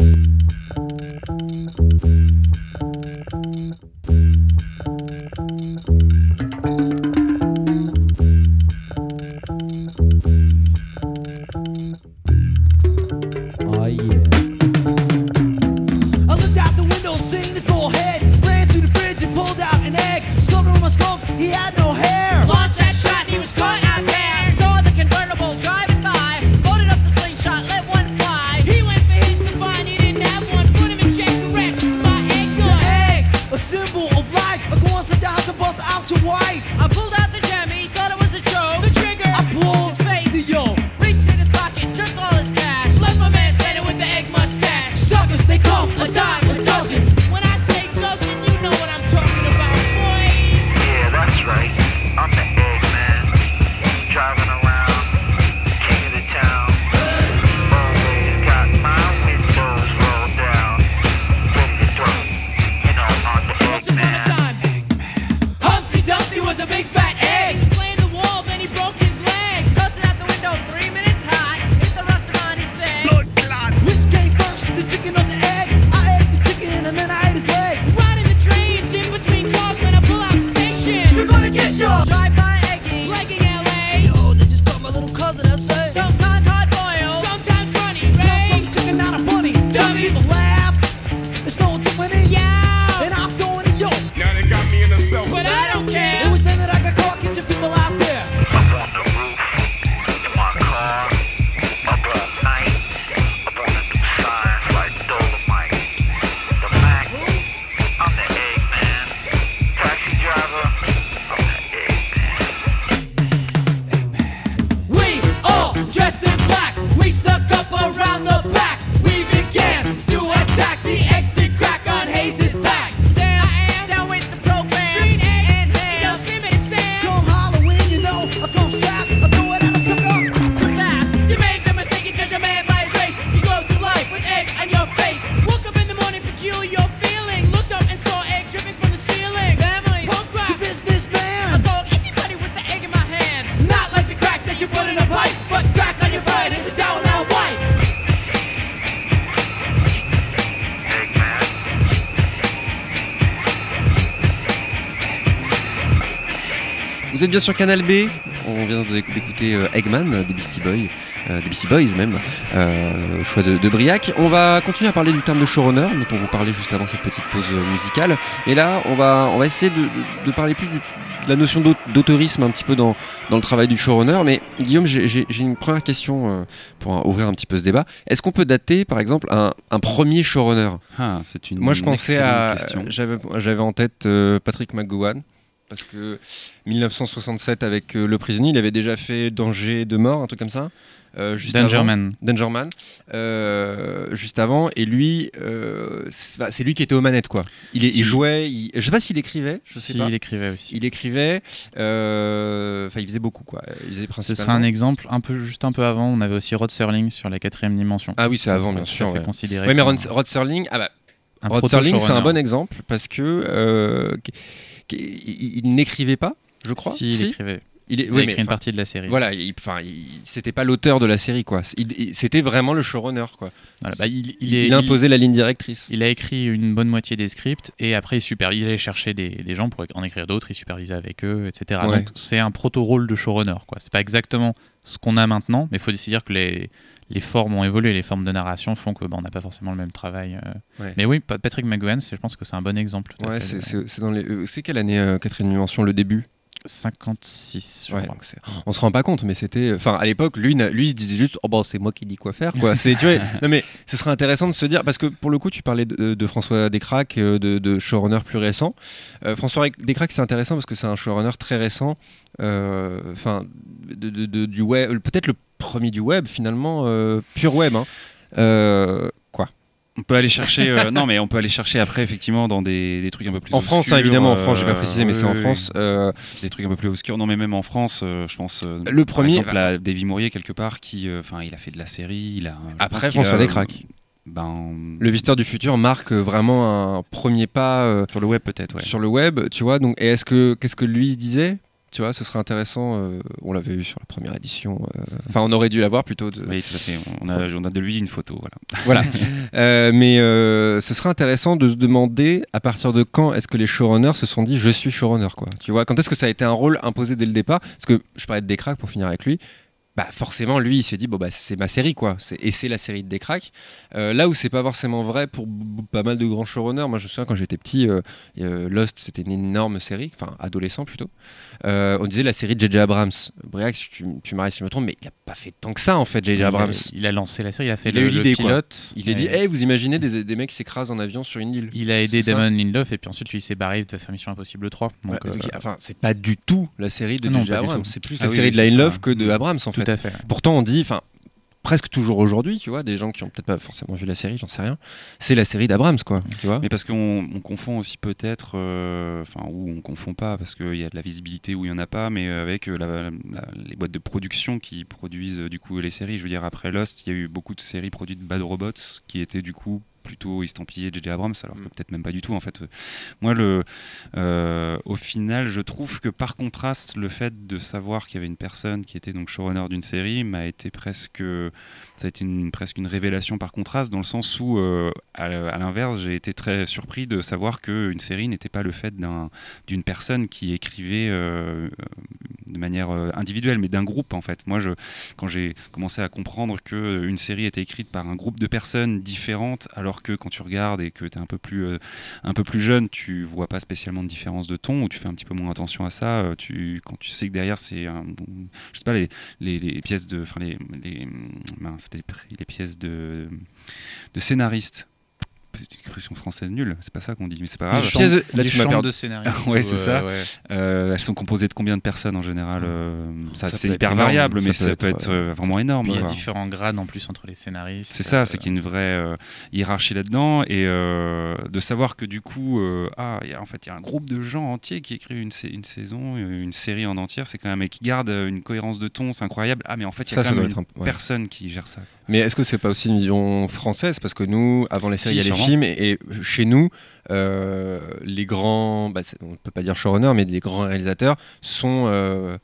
Vous êtes bien sur Canal B. On vient d'éc- d'écouter euh, Eggman euh, des Beastie Boys, euh, des Beastie Boys même, euh, choix de, de Briac. On va continuer à parler du terme de showrunner, dont on vous parlait juste avant cette petite pause musicale. Et là, on va, on va essayer de, de- de parler plus du- de la notion d'aut- d'auteurisme un petit peu dans, dans le travail du showrunner. Mais Guillaume, j'ai- une première question euh, pour ouvrir un petit peu ce débat. Est-ce qu'on peut dater, par exemple, un, un premier showrunner? Ah, c'est une Moi, je pensais à. J'avais, j'avais en tête euh, Patrick McGowan. Parce que 1967, avec euh, Le Prisonnier, il avait déjà fait Danger de mort, un truc comme ça. euh, juste avant. Dangerman. Dangerman. euh, juste avant. Et lui, euh, c'est bah, c'est lui qui était aux manettes, quoi. Il, est- Si. il jouait. il- je sais pas s'il écrivait. Je sais Si, pas. il écrivait aussi. Il écrivait. Enfin, il faisait beaucoup, quoi. Il faisait Ce sera un exemple, un peu, juste un peu avant, on avait aussi Rod Serling sur la quatrième dimension. Ah oui, c'est avant, bien sûr. ouais. considéré Ouais, mais Rod, Rod Serling, ah bah, Rod Serling, c'est un bon exemple parce que qu- qu- il, il n'écrivait pas, je crois. Si, il écrivait. Il est, Il a écrit mais, une partie de la série. Voilà, il- enfin, c'était pas l'auteur de la série, quoi. C'était vraiment le showrunner, quoi. Voilà, bah, il, il est- il- imposait la ligne directrice. Il a écrit une bonne moitié des scripts et après il, super, il allait chercher des, des gens pour en écrire d'autres, il supervisait avec eux, etc. Ouais. Donc c'est un proto-rôle de showrunner. quoi. C'est pas exactement ce qu'on a maintenant, mais il faut dire que les, les formes ont évolué, les formes de narration font que bah, on n'a pas forcément le même travail. euh. Ouais. Mais oui, Pa- Patrick McGowan, je pense que c'est un bon exemple. Ouais, c'est- dans les. euh, C'est quelle année, euh, quatrième dimension, le début? 56, je Ouais, crois. on se rend pas compte, mais c'était. Enfin, à l'époque, lui, lui, il se disait juste, oh bon, c'est moi qui dis quoi faire, quoi. C'est, tu vois, [laughs] non mais ce serait intéressant de se dire, parce que pour le coup, tu parlais de, de François Descraques, euh, de, de showrunner plus récent. Euh, François Descraques, c'est intéressant parce que c'est un showrunner très récent, euh, enfin, de- du web, peut-être le premier du web finalement, euh, pur web. Hein. Euh, quoi? On peut aller chercher, euh, non mais on peut aller chercher après effectivement dans des, des trucs un peu plus En France, hein, évidemment, en France, j'ai pas précisé, mais c'est en France. euh, des trucs un peu plus obscurs. Non mais même en France, je pense. Le premier- par exemple, à Davy Mourier quelque part qui, enfin, il a fait de la série, il a. Après François Descraques. Ben, le Visiteur du futur marque vraiment un premier pas. sur le web peut-être. Ouais. sur le web, tu vois. Donc, et est-ce que qu'est-ce que lui disait? Tu vois, ce serait intéressant. euh, on l'avait eu sur la première édition. euh, Enfin, on aurait dû l'avoir plutôt. De, Oui, tout à fait. On a, on a de lui une photo, voilà. voilà. [laughs] Euh, mais euh, ce serait intéressant de se demander à partir de quand est-ce que les showrunners se sont dit je suis showrunner, quoi. Tu vois, quand est-ce que ça a été un rôle imposé dès le départ? Parce que je parlais de Descraques pour finir avec lui. Bah forcément, lui, il s'est dit bon bah c'est ma série quoi, C'est- et c'est la série de Descraques. Euh, là où c'est pas forcément vrai pour pas mal de grands showrunners. Moi, je me souviens quand j'étais petit, euh, euh, Lost c'était une énorme série, enfin adolescent plutôt. Euh, on disait la série de J.J. Abrams. Briac, tu, tu m'arrêtes si je me trompe, mais il a pas fait tant que ça en fait, J.J. Il a- Abrams. Il a lancé la série, il a fait Il a le, eu le l'idée, quoi. Il a dit, hey, vous imaginez des, des mecs qui s'écrasent en avion sur une île Il a aidé Damon Lindelof et puis ensuite lui il s'est barré de faire Mission Impossible 3. Donc, Ouais, donc, Enfin, c'est pas du tout la série de J.J. Abrams. C'est plus Ah la oui, série de. Love que de Mm. Abrams en tout fait. à fait. Pourtant, on dit, enfin, presque toujours aujourd'hui, tu vois, des gens qui ont peut-être pas forcément vu la série, j'en sais rien. C'est la série d'Abrams, quoi. Tu vois Mais parce qu'on on confond aussi peut-être, euh, enfin, ou on confond pas parce qu'il y a de la visibilité où il y en a pas, mais avec euh, la- la- les boîtes de production qui produisent euh, du coup les séries. Je veux dire, après Lost, il y a eu beaucoup de séries produites de Bad Robots qui étaient du coup plutôt estampillées J.J. Abrams, alors que peut-être même pas du tout en fait. Moi, le, euh, au final, je trouve que par contraste, le fait de savoir qu'il y avait une personne qui était donc showrunner d'une série m'a été presque, ça a été une, presque une révélation par contraste, dans le sens où, euh, à, l'inverse, j'ai été très surpris de savoir qu'une série n'était pas le fait d'un- d'une personne qui écrivait euh, de manière euh, individuelle, mais d'un groupe en fait. Moi, je, quand j'ai commencé à comprendre qu'une série était écrite par un groupe de personnes différentes, alors que quand tu regardes et que tu es un peu plus un peu plus jeune, tu vois pas spécialement de différence de ton, ou tu fais un petit peu moins attention à ça. Tu, quand tu sais que derrière, c'est, je sais pas, les, les, pièces de, enfin les, les, les, pièces de, de scénaristes. C'est une expression française nulle, c'est pas ça qu'on dit, mais c'est pas grave. Les pièces de- là, tu m'as perdu. de scénario. [laughs] Ouais, c'est ça. ouais. Euh, elles sont composées de combien de personnes en général euh, Ça, Ça c'est hyper variable, mais ça peut être vraiment énorme. Il y a différents grades en plus entre les scénaristes. C'est ça, Euh, c'est qu'il y a une vraie hiérarchie là-dedans et de savoir que du coup, ah, il y a, en fait, il y a un groupe de gens entiers qui écrivent une, sa- une saison, une série en entière, c'est quand même et qui garde euh, une cohérence de ton, c'est incroyable. Ah, mais en fait, il y a quand même une personne qui gère ça. Mais est-ce que c'est pas aussi une vision française? Parce que nous, avant les séries, il Si, y a les films, et, et chez nous, euh, les grands, bah, on peut pas dire showrunners, mais des grands réalisateurs sont. euh,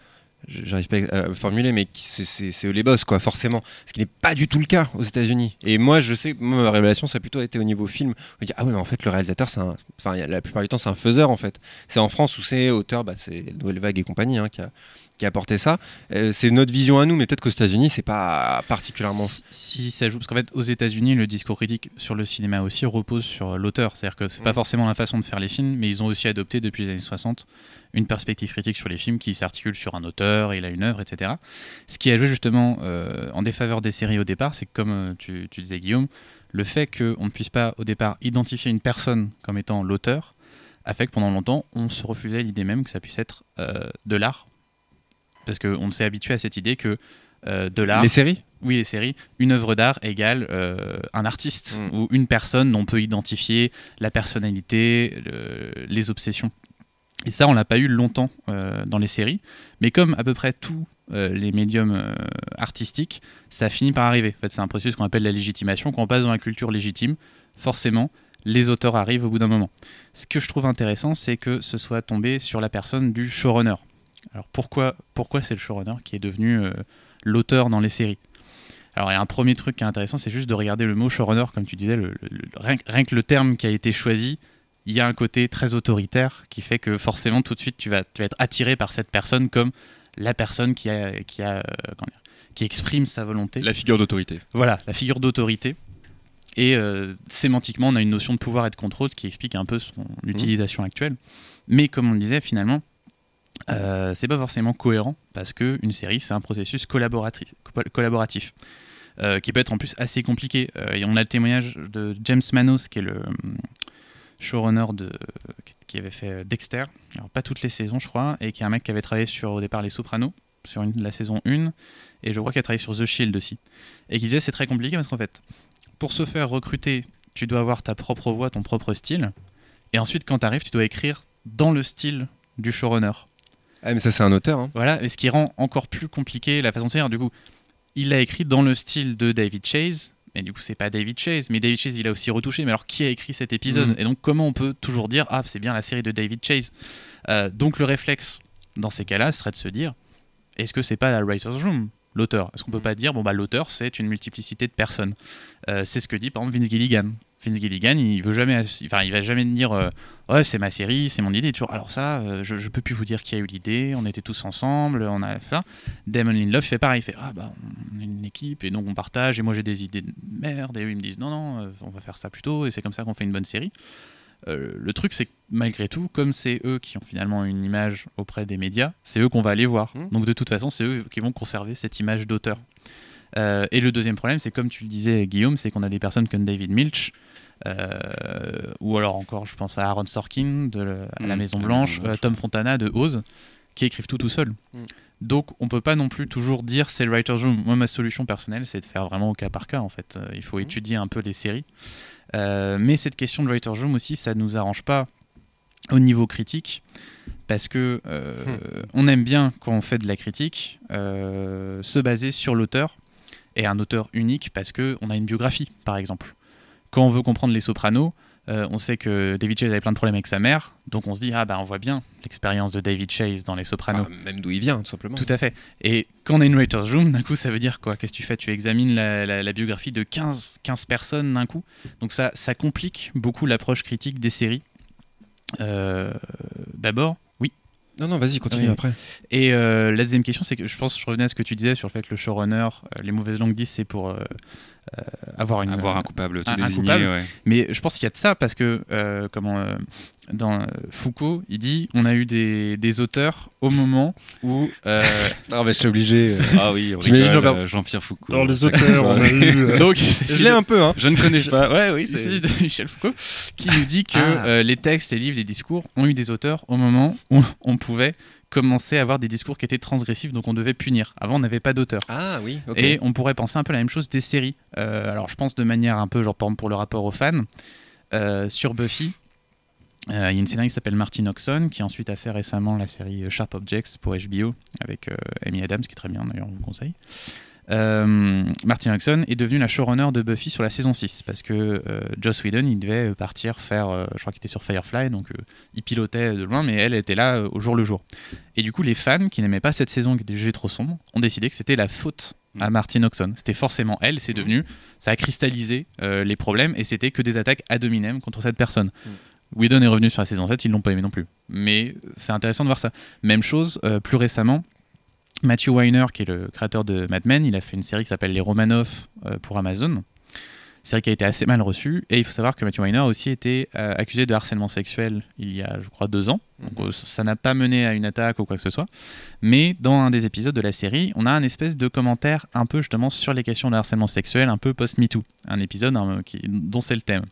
J'arrive pas à formuler, mais c'est- eux les boss, quoi, forcément. Ce qui n'est pas du tout le cas aux États-Unis. Et moi, je sais, moi, ma révélation, ça a plutôt été au niveau film. On dit, ah oui, mais en fait, le réalisateur, c'est. Enfin, la plupart du temps, c'est un faiseur, en fait. C'est en France où c'est auteur, bah, c'est Nouvelle Vague et compagnie hein, qui, a, qui a apporté ça. Euh, c'est notre vision à nous, mais peut-être qu'aux États-Unis, c'est pas particulièrement. Si, si ça joue, parce qu'en fait, aux États-Unis, le discours critique sur le cinéma aussi repose sur l'auteur. C'est-à-dire que c'est pas Mm. forcément la façon de faire les films, mais ils ont aussi adopté depuis les années 60 une perspective critique sur les films qui s'articule sur un auteur, il a une œuvre, etc. Ce qui a joué justement euh, en défaveur des séries au départ, c'est que comme euh, tu, tu disais Guillaume, le fait qu'on ne puisse pas au départ identifier une personne comme étant l'auteur a fait que pendant longtemps, on se refusait l'idée même que ça puisse être euh, de l'art. Parce qu'on s'est habitué à cette idée que euh, de l'art. Les séries? Oui, les séries. Une œuvre d'art égale euh, un artiste Mm. ou une personne dont on peut identifier la personnalité, le- les obsessions. Et ça, on l'a pas eu longtemps euh, dans les séries. Mais comme à peu près tous euh, les médiums euh, artistiques, ça finit par arriver. En fait, c'est un processus qu'on appelle la légitimation. Quand on passe dans la culture légitime, forcément, les auteurs arrivent au bout d'un moment. Ce que je trouve intéressant, c'est que ce soit tombé sur la personne du showrunner. Alors pourquoi, pourquoi c'est le showrunner qui est devenu euh, l'auteur dans les séries? Alors il y a un premier truc qui est intéressant, c'est juste de regarder le mot showrunner, comme tu disais, le- rien, rien que le terme qui a été choisi, il y a un côté très autoritaire qui fait que forcément tout de suite tu vas, tu vas être attiré par cette personne comme la personne qui, a, qui, a, euh, dire, qui exprime sa volonté. La figure d'autorité. Voilà, la figure d'autorité. Et euh, sémantiquement, on a une notion de pouvoir et de contrôle, qui explique un peu son utilisation actuelle. Mais comme on le disait, finalement, euh, c'est pas forcément cohérent parce que une série, c'est un processus collaboratif, euh, qui peut être en plus assez compliqué. Euh, et on a le témoignage de James Manos, qui est le hum, showrunner de, qui avait fait Dexter, alors pas toutes les saisons, je crois, et qui est un mec qui avait travaillé sur au départ Les Sopranos, sur la saison 1, et je crois qu'il a travaillé sur The Shield aussi. Et qui disait c'est très compliqué parce qu'en fait, pour se faire recruter, tu dois avoir ta propre voix, ton propre style. Et ensuite, quand tu arrives, tu dois écrire dans le style du showrunner. Ah, mais ça, c'est un auteur. hein. Voilà, et ce qui rend encore plus compliqué la façon de faire. Du coup, il l'a écrit dans le style de David Chase, mais du coup, c'est pas David Chase. Mais David Chase, il a aussi retouché. Mais alors, qui a écrit cet épisode Mhm. Et donc, comment on peut toujours dire Ah, c'est bien la série de David Chase Euh, Donc, le réflexe dans ces cas-là serait de se dire Est-ce que c'est pas la writer's room L'auteur? Est-ce qu'on peut pas dire bon bah l'auteur c'est une multiplicité de personnes? Euh, C'est ce que dit par exemple Vince Gilligan. Vince Gilligan, il veut jamais, enfin il va jamais dire euh, ouais c'est ma série, c'est mon idée. Toujours alors ça, euh, je, je peux plus vous dire qui a eu l'idée. On était tous ensemble, on a fait ça. Damon Lindelof fait pareil, il fait ah bah on est une équipe et donc on partage et moi j'ai des idées de merde et eux ils me disent non non euh, on va faire ça plus tôt et c'est comme ça qu'on fait une bonne série. Euh, le truc c'est que malgré tout, comme c'est eux qui ont finalement une image auprès des médias, c'est eux qu'on va aller voir. Mhm. Donc de toute façon c'est eux qui vont conserver cette image d'auteur. Euh, et le deuxième problème, c'est comme tu le disais, Guillaume, c'est qu'on a des personnes comme David Milch, euh, ou alors encore, je pense à Aaron Sorkin de le- à la Mm, Maison la Blanche, Maison Blanche. euh, Tom Fontana de Oz, qui écrivent tout tout seul. Mm. Donc, on peut pas non plus toujours dire c'est le writer's room. Moi, ma solution personnelle, c'est de faire vraiment au cas par cas. En fait, Euh, il faut étudier un peu les séries. Euh, mais cette question de writer's room aussi, ça nous arrange pas au niveau critique parce que euh, on aime bien quand on fait de la critique se baser sur l'auteur et un auteur unique parce que on a une biographie par exemple quand on veut comprendre les Sopranos euh, on sait que David Chase avait plein de problèmes avec sa mère donc on se dit ah bah on voit bien l'expérience de David Chase dans les Sopranos Ah, même d'où il vient, tout simplement. tout à fait. Et quand on a une writer's room, d'un coup, ça veut dire quoi? Qu'est-ce que tu fais? Tu examines la, la- la biographie de 15, 15 personnes d'un coup? Donc ça, ça complique beaucoup l'approche critique des séries. Euh, D'abord, oui. Non, non, vas-y, continue Oui. après. Et euh, la deuxième question, c'est que je pense, je revenais à ce que tu disais sur le fait que le showrunner, les mauvaises langues disent, c'est pour euh, euh, avoir une Avoir un coupable tout un- un désigné. coupable. ouais. mais je pense qu'il y a de ça parce que, euh, comment, euh, dans euh, Foucault, il dit on a eu des, des auteurs au moment où. euh, [laughs] Ah, je suis obligé. euh. Ah oui, on T'imagines rigole, Jean-Pierre- euh, Jean-Pierre Foucault. Alors les auteurs, on a eu. euh, [laughs] donc, Je l'ai un peu, hein. Je ne connais pas. Ouais, oui, Il c'est. s'agit de [laughs] Michel Foucault qui nous dit que Ah. euh, les textes, les livres, les discours ont eu des auteurs au moment où on pouvait commencer à avoir des discours qui étaient transgressifs, donc on devait punir. Avant, on n'avait pas d'auteur. Ah oui. Et on pourrait penser un peu la même chose des séries. Euh, alors, je pense de manière un peu, genre, par exemple, pour le rapport aux fans, euh, sur Buffy, euh, il y a une scénariste qui s'appelle Martin Oxon, qui ensuite a fait récemment la série Sharp Objects pour HBO, avec Amy Adams, qui est très bien, d'ailleurs, on vous conseille. Euh, Martin Oxon est devenu la showrunner de Buffy sur la saison 6 parce que euh, Joss Whedon il devait partir faire, euh, je crois qu'il était sur Firefly donc euh, il pilotait de loin mais elle était là euh, au jour le jour. Et du coup les fans qui n'aimaient pas cette saison qui était jugée trop sombre ont décidé que c'était la faute à Martin Oxon. C'était forcément elle, c'est devenu, ça a cristallisé euh, les problèmes et c'était que des attaques ad hominem contre cette personne. Whedon est revenu sur la saison 7, ils l'ont pas aimé non plus. Mais c'est intéressant de voir ça. Même chose, euh, plus récemment, Matthew Weiner, qui est le créateur de Mad Men, il a fait une série qui s'appelle Les Romanov euh, pour Amazon. Série qui a été assez mal reçue. Et il faut savoir que Matthew Weiner a aussi été euh, accusé de harcèlement sexuel il y a, je crois, deux ans. Donc euh, ça n'a pas mené à une attaque ou quoi que ce soit. Mais dans un des épisodes de la série, on a un espèce de commentaire un peu justement sur les questions de harcèlement sexuel, un peu post-MeToo. Un épisode hein, dont c'est le thème.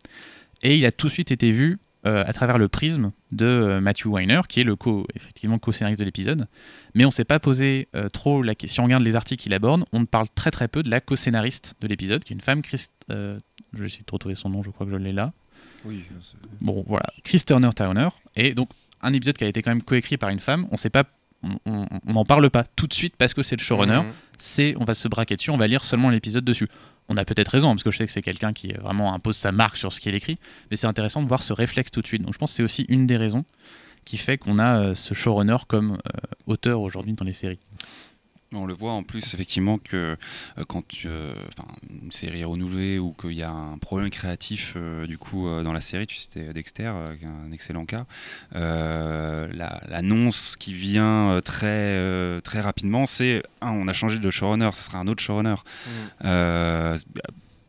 Et il a tout de suite été vu euh, à travers le prisme de euh, Matthew Weiner, qui est le co, effectivement co-scénariste de l'épisode. Mais on s'est pas posé euh, trop la question. Si on regarde les articles qu'il aborde, on ne parle très très peu de la co-scénariste de l'épisode, qui est une femme, Chris, euh, je vais essayer de retrouver son nom, je crois que je l'ai là. Oui, Bon, voilà, Chris Turner Towner. Et donc, un épisode qui a été quand même coécrit par une femme, on sait pas. on n'en parle pas tout de suite parce que c'est le showrunner. Mhm. C'est, on va se braquer dessus, on va lire seulement l'épisode dessus. On a peut-être raison, parce que je sais que c'est quelqu'un qui euh, vraiment impose sa marque sur ce qu'il écrit, mais c'est intéressant de voir ce réflexe tout de suite. Donc je pense que c'est aussi une des raisons qui fait qu'on a euh, ce showrunner comme euh, auteur aujourd'hui dans les séries. On le voit en plus effectivement que euh, quand tu, euh, une série est renouvelée ou qu'il y a un problème créatif euh, du coup dans la série, tu citais Dexter, un excellent cas, la- l'annonce qui vient très, très rapidement, c'est ah, on a changé de showrunner, ce sera un autre showrunner. C'est-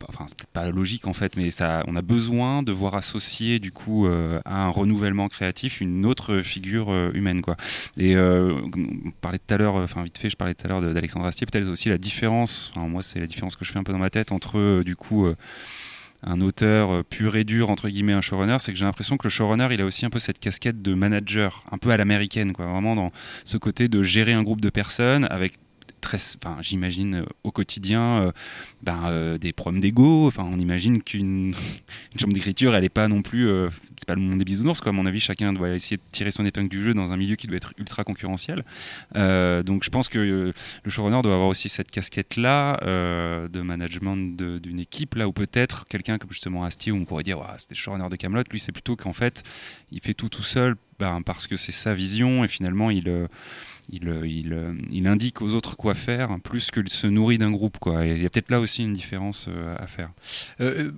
Enfin, c'est peut-être pas logique en fait, mais ça, on a besoin de voir associer du coup euh, à un renouvellement créatif une autre figure euh, humaine quoi. Et euh, on parlait tout à l'heure, enfin vite fait, je parlais tout à l'heure d'Alexandre Astier, peut-être aussi la différence, enfin moi c'est la différence que je fais un peu dans ma tête entre du coup un auteur pur et dur entre guillemets un showrunner, c'est que j'ai l'impression que le showrunner il a aussi un peu cette casquette de manager, un peu à l'américaine quoi, vraiment dans ce côté de gérer un groupe de personnes avec enfin, j'imagine euh, au quotidien euh, ben, euh, des problèmes d'ego. Enfin, on imagine qu'une [laughs] une chambre d'écriture, elle est pas non plus, c'est pas le monde des bisounours quoi. À mon avis, chacun doit essayer de tirer son épingle du jeu dans un milieu qui doit être ultra concurrentiel. Donc, je pense que le showrunner doit avoir aussi cette casquette-là de management d'une équipe, là où peut-être quelqu'un comme justement Astier, où on pourrait dire, Ouah, c'est le showrunner de Camelot. Lui, c'est plutôt qu'en fait, il fait tout tout seul, ben, parce que c'est sa vision et finalement, il il, il, il indique aux autres quoi faire plus qu'il se nourrit d'un groupe. Quoi. Et il y a peut-être là aussi une différence euh, à faire. Euh,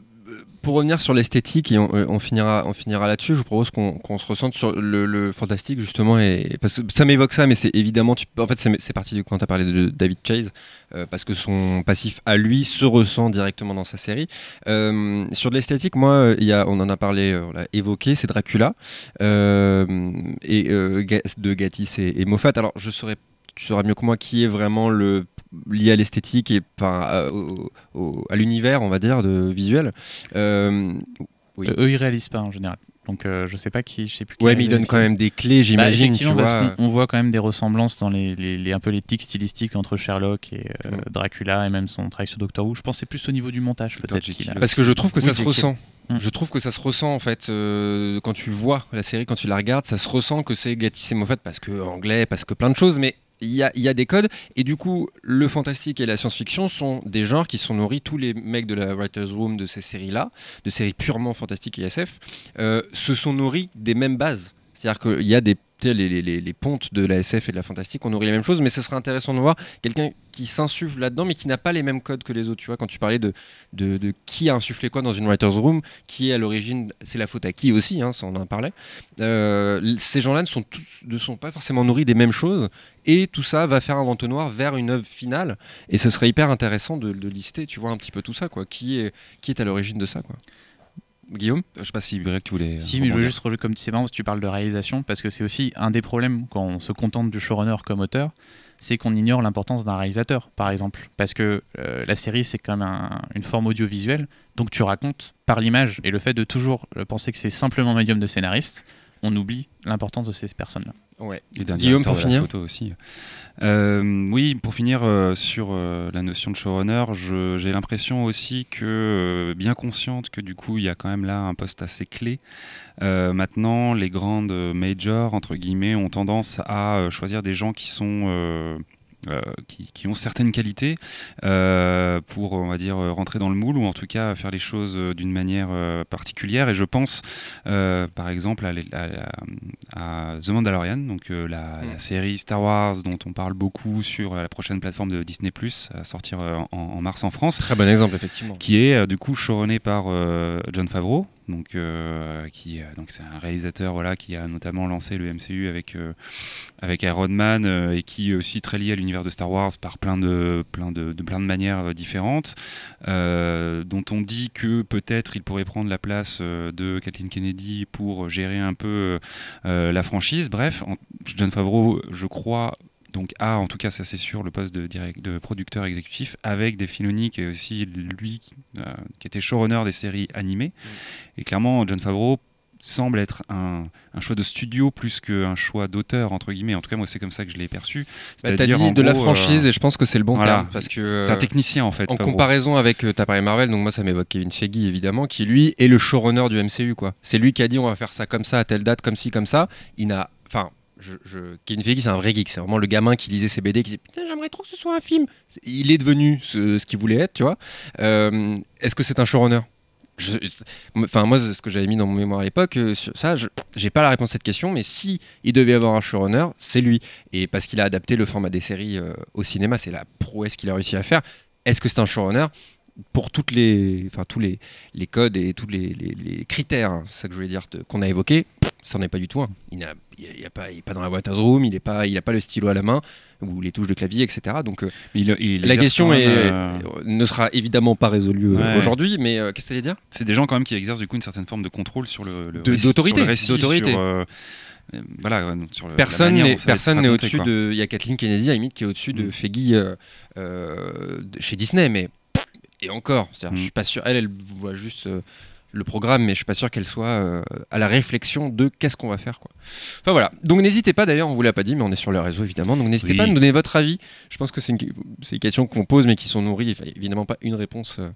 pour revenir sur l'esthétique et on, euh, on finira, on finira là-dessus, je vous propose qu'on qu'on se ressente sur le, fantastique justement et parce que ça m'évoque ça, mais c'est évidemment, tu, en fait, c'est parti de quand tu as parlé de David Chase euh, parce que son passif à lui se ressent directement dans sa série. Euh, sur l'esthétique, moi, euh, y a, on en a parlé, on l'a évoqué, c'est Dracula et de Gatiss et, et Moffat. Alors, je saurais tu sauras mieux que moi qui est vraiment le lié à l'esthétique et enfin, à, l'univers, on va dire, de visuel. Euh, oui. Euh, eux, ils réalisent pas en général. Donc euh, je sais pas qui, je sais plus. qui ouais, mais il réalise donne qui. quand même des clés, Bah, j'imagine. tu effectivement, parce vois. qu'on on voit quand même des ressemblances dans les, les- les- un peu les tics stylistiques entre Sherlock et euh, Mm. Dracula et même son travail sur Doctor Who. Je c'est plus au niveau du montage peut-être. A- Parce que je trouve que Oui, ça se ressent. Mm. Je trouve que ça se ressent en fait euh, quand tu vois la série, quand tu la regardes, ça se ressent que c'est Gatiss et Moffat parce que anglais, parce que plein de choses, mais il y a, des codes et du coup le fantastique et la science-fiction sont des genres qui sont nourris tous les mecs de la writers room de ces séries-là, de séries purement fantastiques et SF, euh, se sont nourris des mêmes bases. C'est-à-dire qu'il y a des les, les- les- pontes de la SF et de la fantastique, on nourrit les mêmes choses, mais ce serait intéressant de voir quelqu'un qui s'insuffle là-dedans, mais qui n'a pas les mêmes codes que les autres. Tu vois, quand tu parlais de, de, qui a insufflé quoi dans une writer's room, qui est à l'origine, c'est la faute à qui aussi, hein, on en parlait. Euh, ces gens-là ne sont, tous, ne sont pas forcément nourris des mêmes choses, et tout ça va faire un entonnoir vers une œuvre finale, et ce serait hyper intéressant de, de lister, tu vois, un petit peu tout ça, quoi. Qui est, qui est à l'origine de ça, quoi. Guillaume Je sais pas si Greg, tu voulais. euh, Si, mais je veux juste relever comme c'est marrant parce que tu parles de réalisation parce que c'est aussi un des problèmes quand on se contente du showrunner comme auteur, c'est qu'on ignore l'importance d'un réalisateur, par exemple, parce que euh, la série c'est comme un- une forme audiovisuelle, donc tu racontes par l'image et le fait de toujours euh, penser que c'est simplement un médium de scénariste, on oublie l'importance de ces personnes-là. Ouais. Et d'un Guillaume, pour finir photo aussi. Euh, oui, pour finir euh, sur euh, la notion de showrunner, j'ai l'impression aussi que, euh, bien consciente que du coup, il y a quand même là un poste assez clé. euh, maintenant, les grandes majors, entre guillemets, ont tendance à euh, choisir des gens qui sont... euh, qui, qui ont certaines qualités euh, pour, on va dire, rentrer dans le moule ou en tout cas faire les choses euh, d'une manière euh, particulière. Et je pense, par exemple, à, The Mandalorian, donc euh, la, la série Star Wars dont on parle beaucoup sur la prochaine plateforme de Disney+, à sortir en, en mars en France, Très bon exemple, effectivement. qui est du coup showrunné par John Favreau. Donc, euh, qui, euh, donc c'est un réalisateur voilà, qui a notamment lancé le MCU avec, euh, avec Iron Man et qui est aussi très lié à l'univers de Star Wars par plein de, plein de, de plein de manières différentes, dont on dit que peut-être il pourrait prendre la place de Kathleen Kennedy pour gérer un peu la franchise. Bref, John Favreau, je crois, donc a en tout cas ça c'est sûr le poste de, direct, de producteur exécutif avec des Filoni qui est aussi lui euh, qui était showrunner des séries animées. Et clairement John Favreau semble être un, un choix de studio plus qu'un choix d'auteur entre guillemets. En tout cas moi c'est comme ça que je l'ai perçu. Bah, T'as C'est-à-dire, dit en de la gros, franchise euh, et je pense que c'est le bon voilà. terme parce que c'est un euh, technicien en fait en Favreau. comparaison avec euh, t'as parlé Marvel donc moi ça m'évoque Kevin Feige évidemment qui lui est le showrunner du MCU quoi. C'est lui qui a dit on va faire ça comme ça à telle date comme ci comme ça. Il n'a enfin je, je- Kevin Feige c'est un vrai geek c'est vraiment le gamin qui lisait ses BD qui disait putain j'aimerais trop que ce soit un film il est devenu ce, qu'il voulait être tu vois Euh, est-ce que c'est un showrunner? Enfin moi ce que j'avais mis dans mon mémoire à l'époque, euh, ça, j'ai pas la réponse à cette question, mais si il devait avoir un showrunner, c'est lui. Et parce qu'il a adapté le format des séries euh, au cinéma, c'est la prouesse qu'il a réussi à faire. Est-ce que c'est un showrunner? Pour toutes les, enfin tous les, codes et tous les, critères, hein, c'est ça que je voulais dire, qu'on a évoqué, ça n'en est pas du tout. un. Il n'a il pas, il est pas dans la writer's room, il n'est pas, il a pas le stylo à la main ou les touches de clavier, etc. Donc euh, Il- il la question est, euh, ne sera évidemment pas résolue euh, Ouais. aujourd'hui, mais euh, qu'est-ce que veut dire? C'est des gens quand même qui exercent du coup une certaine forme de contrôle sur le, le d'autorité, sur le récit, d'autorité. euh, voilà, sur le- Personne n'est personne n'est au-dessus de. Il y a Kathleen Kennedy, à limite, qui est au-dessus de Mm. Feggy chez Disney, mais et encore, c'est-à-dire, Mm. je suis pas sûr. Elle, elle voit juste le programme, mais je suis pas sûr qu'elle soit euh, à la réflexion de qu'est-ce qu'on va faire, quoi. Enfin voilà. Donc n'hésitez pas. D'ailleurs, on vous l'a pas dit, mais on est sur le réseau évidemment. Donc n'hésitez Oui. pas à nous donner votre avis. Je pense que c'est une, une question qu'on pose, mais qui sont nourries. Enfin, évidemment pas une réponse. euh,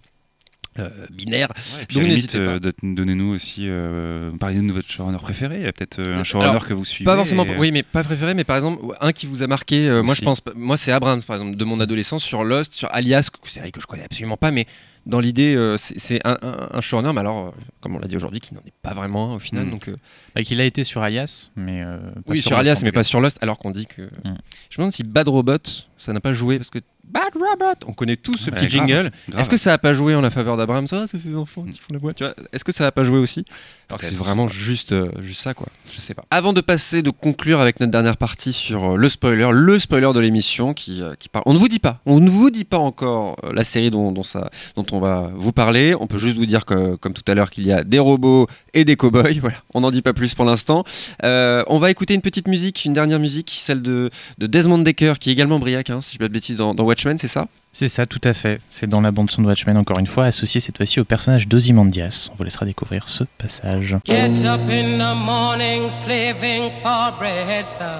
euh, binaire. Ouais, puis Donc n'hésitez euh, donnez-nous aussi, euh, parlez-nous de votre showrunner préféré. Il y a peut-être un Alors, showrunner que vous suivez. Pas forcément, et- oui, mais pas préféré, mais par exemple, un qui vous a marqué, moi je pense, moi c'est Abrams par exemple, de mon adolescence sur Lost, sur Alias, série que je connais absolument pas, mais dans l'idée, euh, c'est un, un, un showrunner, mais alors, euh, comme on l'a dit aujourd'hui, qui n'en est pas vraiment un au final. Mm. Donc, euh, Bah, qu'il a été sur Alias, mais. pas oui, sur, Lost Alias, mais pas sur Lost, alors qu'on dit que. Mm. Je me demande si Bad Robot, ça n'a pas joué, parce que Bad Robot, on connaît tous ce Ouais, petit grave, jingle. Est-ce que ça a pas joué en la faveur d'Abrams Ah, c'est ses enfants qui font la vois? Est-ce que ça a pas joué aussi? Alors que c'est vraiment juste, euh, juste ça, quoi. Je sais pas. Avant de passer, de conclure avec notre dernière partie sur euh, le spoiler, le spoiler de l'émission qui, euh, qui parle. On ne vous dit pas, on ne vous dit pas encore la série dont, dont ça, dont on va vous parler. On peut juste vous dire que, comme tout à l'heure, qu'il y a des robots et des cow-boys. [laughs] Voilà, on n'en dit pas plus pour l'instant. On va écouter une petite musique, une dernière musique, celle de, de Desmond Decker, qui est également Briac, hein, si je ne pas de bêtises, dans, dans Watchmen, c'est ça C'est ça, tout à fait. C'est dans la bande-son de Watchmen, encore une fois, associé cette fois-ci au personnage d'Ozymandias. On vous laissera découvrir ce passage. Get up in the morning, slaving for bread, sir,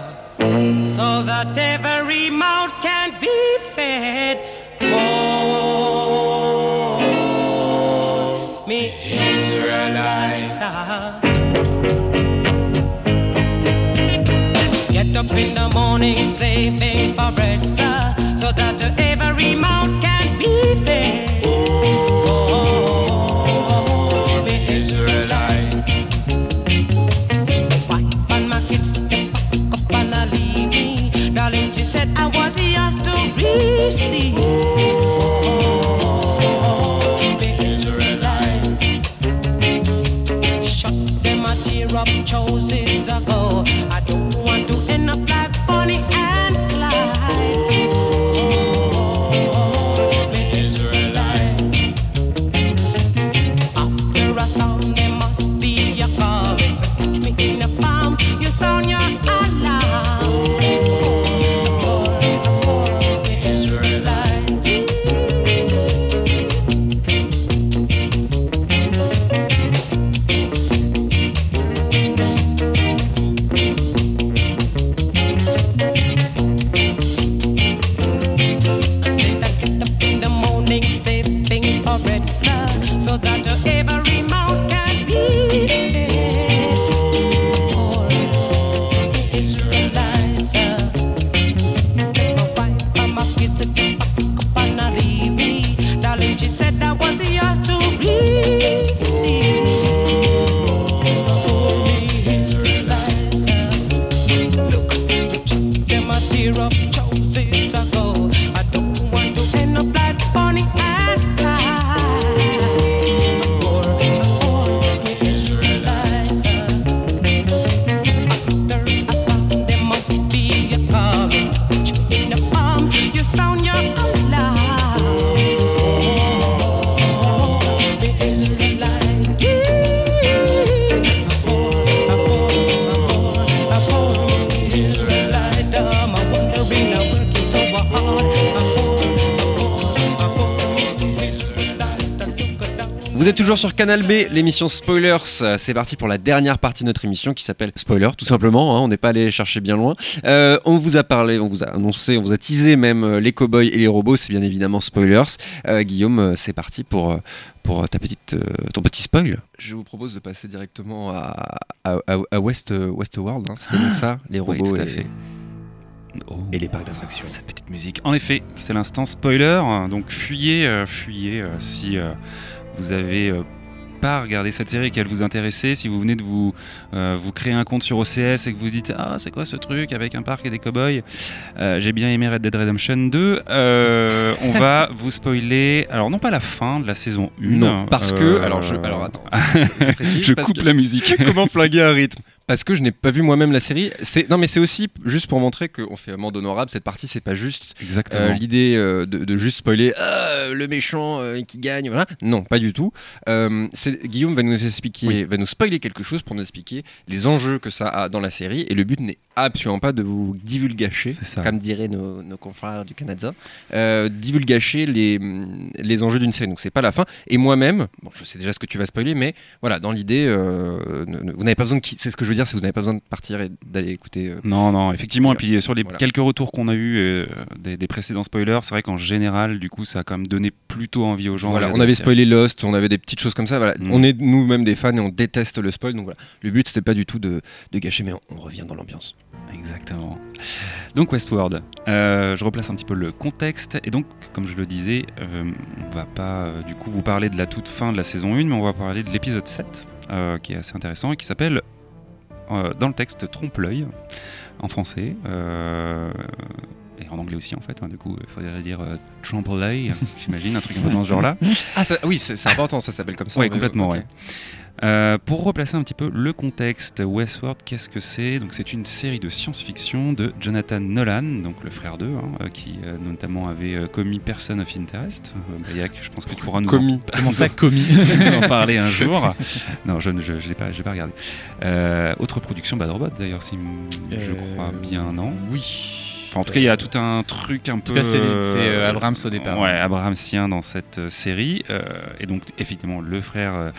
so that every mouth can be fed. Oh, me Israelites. Get up in the morning, slaving for bread, sir, so that every mouth can be fed. Oh, me Israelite. Why on my kids step up and I leave me? Darling, she said I was yours to receive. Sur Canal B, l'émission Spoilers. C'est parti pour la dernière partie de notre émission qui s'appelle Spoiler, tout simplement. hein, on n'est pas allé chercher bien loin. Euh, on vous a parlé, on vous a annoncé, on vous a teasé même euh, les cowboys et les robots. C'est bien évidemment Spoilers. Euh, Guillaume, c'est parti pour, pour ta petite, ton petit spoil. Je vous propose de passer directement à, à, à- à West, Westworld. hein. C'était donc ça, [gasps] les Oui, robots tout à et, fait. Oh. et les parcs d'attractions. Cette petite musique. En effet, c'est l'instant spoiler. Donc fuyez, euh, fuyez euh, si euh, vous avez euh, pas regardé cette série et qu'elle vous intéressait, si vous venez de vous, euh, vous créer un compte sur OCS et que vous dites Ah, c'est quoi ce truc avec un parc et des cowboys Euh, J'ai bien aimé Red Dead Redemption 2. Euh, on va [laughs] vous spoiler. Alors, non pas la fin de la saison 1. Non, parce que. Alors, je, alors attends. [laughs] je coupe que- la musique. [laughs] Comment flinguer un rythme? Parce que je n'ai pas vu moi-même la série. C'est non, mais c'est aussi juste pour montrer qu'on fait amende honorable. Cette partie, c'est pas juste Exactement. euh, l'idée euh, de, de juste spoiler Ah, le méchant euh, qui gagne. Voilà. Non, pas du tout. Euh, c'est- Guillaume va nous expliquer, Oui. va nous spoiler quelque chose pour nous expliquer les enjeux que ça a dans la série. Et le but n'est absolument pas de vous divulgacher, comme diraient nos, nos confrères du Canada, euh, divulgacher les, les enjeux d'une série. Donc c'est pas la fin. Et moi-même, bon, je sais déjà ce que tu vas spoiler, mais voilà, dans l'idée, euh, vous n'avez pas besoin de, c'est ce que je veux dire, c'est vous n'avez pas besoin de partir et d'aller écouter. euh, Non, non, effectivement. Et puis sur les Voilà. quelques retours qu'on a eu euh, des, des précédents spoilers, c'est vrai qu'en général, du coup, ça a quand même donné plutôt envie aux gens. Voilà, on avait spoilé Lost, on avait des petites choses comme ça. Voilà. Mm. On est nous-mêmes des fans et on déteste le spoil. Donc voilà, le but c'était pas du tout de, de gâcher, mais on, on revient dans l'ambiance. Exactement. Donc Westworld, Euh, je replace un petit peu le contexte et donc comme je le disais, euh, on va pas euh, du coup vous parler de la toute fin de la saison 1, mais on va parler de l'épisode 7 euh, qui est assez intéressant et qui s'appelle dans le texte Trompe-l'œil en français. et en anglais aussi en fait, hein, du coup il faudrait dire euh, Trompe-l'œil, j'imagine, un truc un peu dans ce genre-là. Ah ça- oui, c'est important, ça s'appelle comme ça. Oui, mais- complètement, ok. ouais. Euh, pour replacer un petit peu le contexte, Westworld, qu'est-ce que c'est? Donc, c'est une série de science-fiction de Jonathan Nolan, donc le frère d'eux, hein, euh, qui euh, notamment avait euh, commis Person of Interest. Bayak, je pense que tu pourras nous Commis. en, [laughs] Comment ça, commis [laughs] en parler un jour. Non, je ne je, je l'ai pas, regardé. Autre production Bad Robot d'ailleurs, si je crois bien, non? Oui. Enfin, en tout cas, il y a tout un truc un En peu. tout cas, c'est euh, Abrams au départ. Ouais, Abrahamsien dans cette série. euh, et donc, effectivement, le frère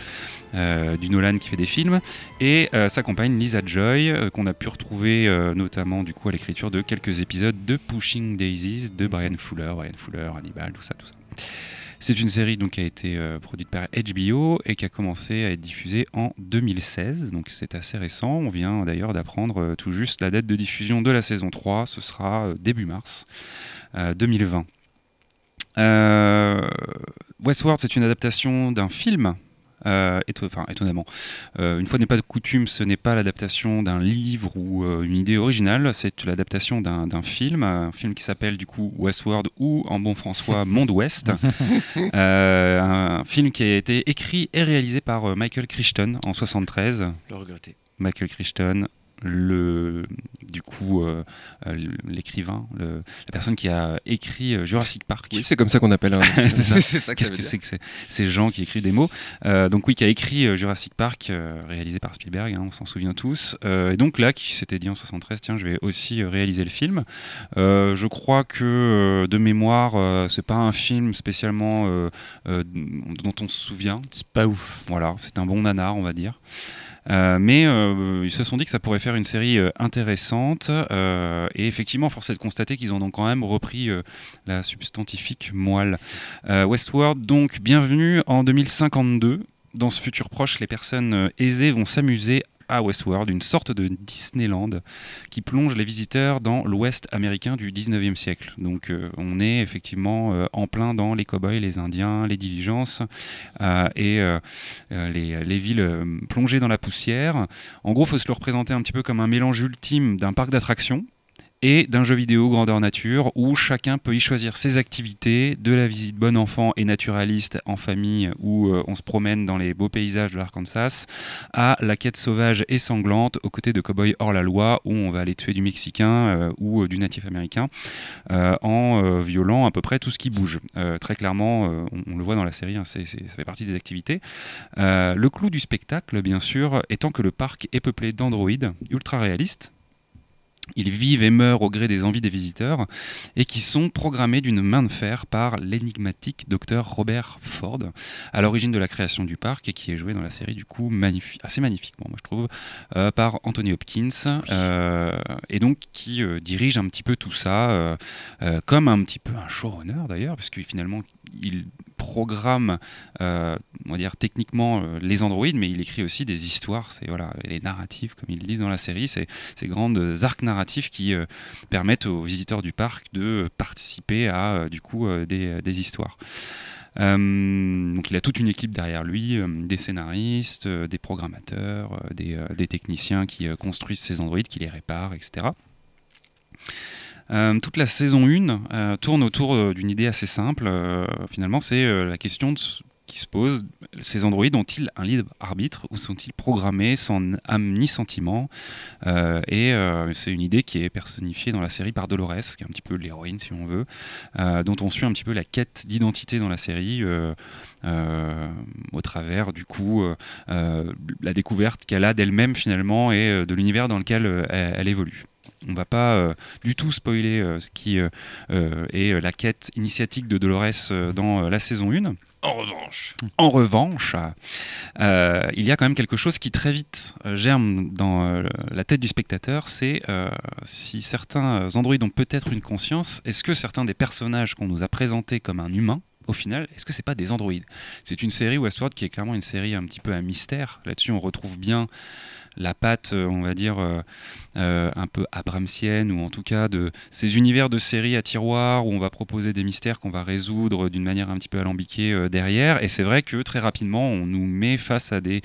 du Nolan qui fait des films. Et euh, sa compagne Lisa Joy, euh, qu'on a pu retrouver euh, notamment du coup à l'écriture de quelques épisodes de Pushing Daisies de Brian Fuller. Brian Fuller, Hannibal, tout ça, tout ça. C'est une série donc, qui a été euh, produite par HBO et qui a commencé à être diffusée en 2016. Donc c'est assez récent. On vient d'ailleurs d'apprendre euh, tout juste la date de diffusion de la saison 3. Ce sera euh, début mars euh, 2020. Euh, Westworld, c'est une adaptation d'un film. Euh, enfin, étonnamment. Euh, une fois n'est pas de coutume, ce n'est pas l'adaptation d'un livre ou euh, une idée originale, c'est l'adaptation d'un d'un film, un film qui s'appelle du coup Westworld ou en bon françois [laughs] Monde Ouest. Euh, un film qui a été écrit et réalisé par euh, Michael Crichton en 73. Le regretter. Michael Crichton, le, du coup, euh, euh, l'écrivain, la personne qui a écrit euh, Jurassic Park. Oui, c'est comme ça qu'on appelle un. [laughs] C'est ça. ça que Qu'est-ce que c'est que c'est- ces gens qui écrivent des mots Euh, Donc oui, qui a écrit Jurassic Park, euh, réalisé par Spielberg, hein, on s'en souvient tous. Euh, et donc là, qui s'était dit en 73, tiens, je vais aussi réaliser le film. Euh, je crois que de mémoire, euh, c'est pas un film spécialement euh, euh, dont on se souvient. C'est pas ouf. Voilà, c'est un bon nanar, on va dire. Euh, mais euh, ils se sont dit que ça pourrait faire une série euh, intéressante et effectivement force est de constater qu'ils ont donc quand même repris la substantifique moelle. Westworld donc bienvenue en 2052. Dans ce futur proche, les personnes aisées vont s'amuser à Westworld, une sorte de Disneyland qui plonge les visiteurs dans l'Ouest américain du 19e siècle. Donc euh, on est effectivement euh, en plein dans les cow-boys, les Indiens, les diligences euh, et les, les villes plongées dans la poussière. En gros, il faut se le représenter un petit peu comme un mélange ultime d'un parc d'attractions et d'un jeu vidéo grandeur nature où chacun peut y choisir ses activités, de la visite bon enfant et naturaliste en famille où euh, on se promène dans les beaux paysages de l'Arkansas, à la quête sauvage et sanglante aux côtés de cowboys hors la loi où on va aller tuer du Mexicain euh, ou euh, du natif américain en violant à peu près tout ce qui bouge. Très clairement, on, le voit dans la série, hein, ça fait partie des activités. Le clou du spectacle, bien sûr, étant que le parc est peuplé d'androïdes ultra réalistes. Ils vivent et meurent au gré des envies des visiteurs et qui sont programmés d'une main de fer par l'énigmatique docteur Robert Ford, à l'origine de la création du parc et qui est joué dans la série du coup assez magnifiquement, moi je trouve, euh, par Anthony Hopkins euh, et donc qui euh, dirige un petit peu tout ça comme un petit peu un showrunner d'ailleurs, puisque finalement il programme, on va dire techniquement euh, les androïdes, mais il écrit aussi des histoires, c'est voilà les narratifs comme ils le disent dans la série, ces grandes arcs narratifs qui euh, permettent aux visiteurs du parc de participer à euh, du coup euh, des, histoires. Euh, donc il a toute une équipe derrière lui, euh, des scénaristes, euh, des programmateurs, euh, des, euh, des techniciens qui euh, construisent ces androïdes, qui les réparent, etc. Euh, toute la saison 1 euh, tourne autour euh, d'une idée assez simple. euh, finalement, c'est euh, la question de se pose ces androïdes ont-ils un libre arbitre ou sont-ils programmés sans âme ni sentiment? Euh, Et euh, c'est une idée qui est personnifiée dans la série par Dolores, qui est un petit peu l'héroïne, si on veut, euh, dont on suit un petit peu la quête d'identité dans la série. au travers du coup la découverte qu'elle a d'elle-même finalement et de l'univers dans lequel elle, évolue. On va pas du tout spoiler ce qui est la quête initiatique de Dolores dans la saison 1. En revanche. Euh, il y a quand même quelque chose qui très vite euh, germe dans euh, la tête du spectateur, c'est si certains androïdes ont peut-être une conscience, est-ce que certains des personnages qu'on nous a présentés comme un humain, au final, est-ce que c'est pas des androïdes? C'est une série Westworld qui est clairement une série un petit peu à mystère. Là-dessus, on retrouve bien la patte, euh, on va dire, euh, euh, un peu abramsienne, ou en tout cas de ces univers de séries à tiroir où on va proposer des mystères qu'on va résoudre d'une manière un petit peu alambiquée derrière. Et c'est vrai que très rapidement, on nous met face à des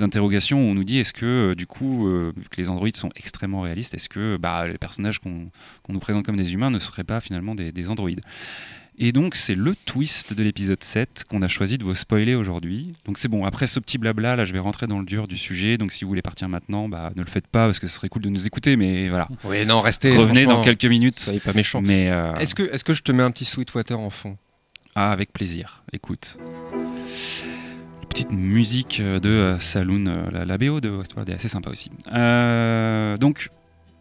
interrogations où on nous dit est-ce que, du coup, que les androïdes sont extrêmement réalistes, est-ce que bah, les personnages qu'on qu'on nous présente comme des humains ne seraient pas finalement des, des androïdes? Et donc, c'est le twist de l'épisode 7 qu'on a choisi de vous spoiler aujourd'hui. Donc, c'est bon, après ce petit blabla, là, je vais rentrer dans le dur du sujet. Donc, si vous voulez partir maintenant, bah, ne le faites pas parce que ce serait cool de nous écouter. Mais voilà, Oui, non, restez. revenez dans quelques minutes. Soyez pas méchant. Mais euh, Est-ce que, est que je te mets un petit Sweetwater en fond? Ah, avec plaisir. Écoute. Petite musique de euh, Saloon, euh, la, la BO de Westworld est assez sympa aussi. Euh, donc,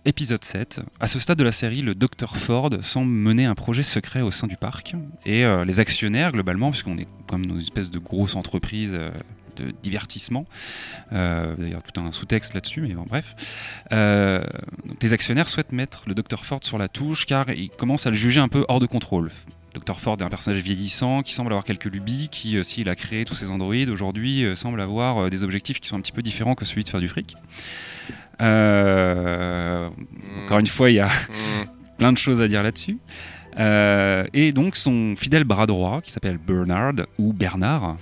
épisode 7. À ce stade de la série, le Dr Ford semble mener un projet secret au sein du parc. Et euh, les actionnaires, globalement, puisqu'on est comme une espèce de grosse entreprise euh, de divertissement, euh, d'ailleurs tout un sous-texte là-dessus, mais bon, bref. Les actionnaires souhaitent mettre le Dr Ford sur la touche car ils commencent à le juger un peu hors de contrôle. Dr Ford est un personnage vieillissant qui semble avoir quelques lubies, qui, s'il a créé tous ces androïdes, aujourd'hui semble avoir des objectifs qui sont un petit peu différents que celui de faire du fric. Euh, encore une fois, il y a [laughs] plein de choses à dire là-dessus. Euh, et donc son fidèle bras droit, qui s'appelle Bernard, ou Bernard.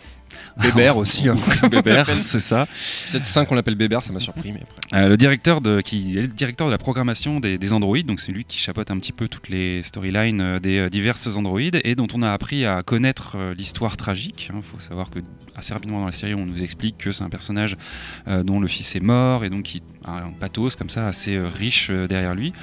Bébert [laughs] aussi. Hein. Bébert, [laughs] c'est ça. Cette 5 on l'appelle Bébert, ça m'a surpris. Mais après. Euh, le directeur de, qui est le directeur de la programmation des, des androïdes, donc c'est lui qui chapeaute un petit peu toutes les storylines euh, des euh, diverses androïdes et dont on a appris à connaître l'histoire tragique. Il faut savoir que assez rapidement dans la série, on nous explique que c'est un personnage dont le fils est mort et donc qui a un pathos comme ça assez riche derrière lui.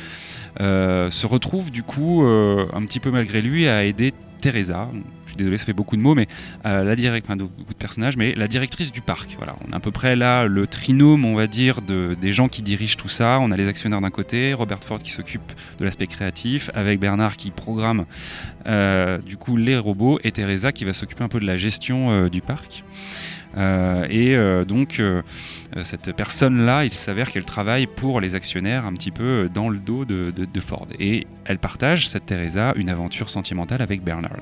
Euh, se retrouve du coup un petit peu malgré lui à aider Teresa. Désolé, ça fait beaucoup de mots, mais euh, la direct, de- personnages, mais la directrice du parc. Voilà, on a à peu près là le trinôme, on va dire, de, des gens qui dirigent tout ça. On a les actionnaires d'un côté, Robert Ford qui s'occupe de l'aspect créatif, avec Bernard qui programme euh, du coup les robots et Teresa qui va s'occuper un peu de la gestion euh, du parc. Et donc cette personne-là, il s'avère qu'elle travaille pour les actionnaires un petit peu dans le dos de- de Ford. Et elle partage, cette Teresa, une aventure sentimentale avec Bernard.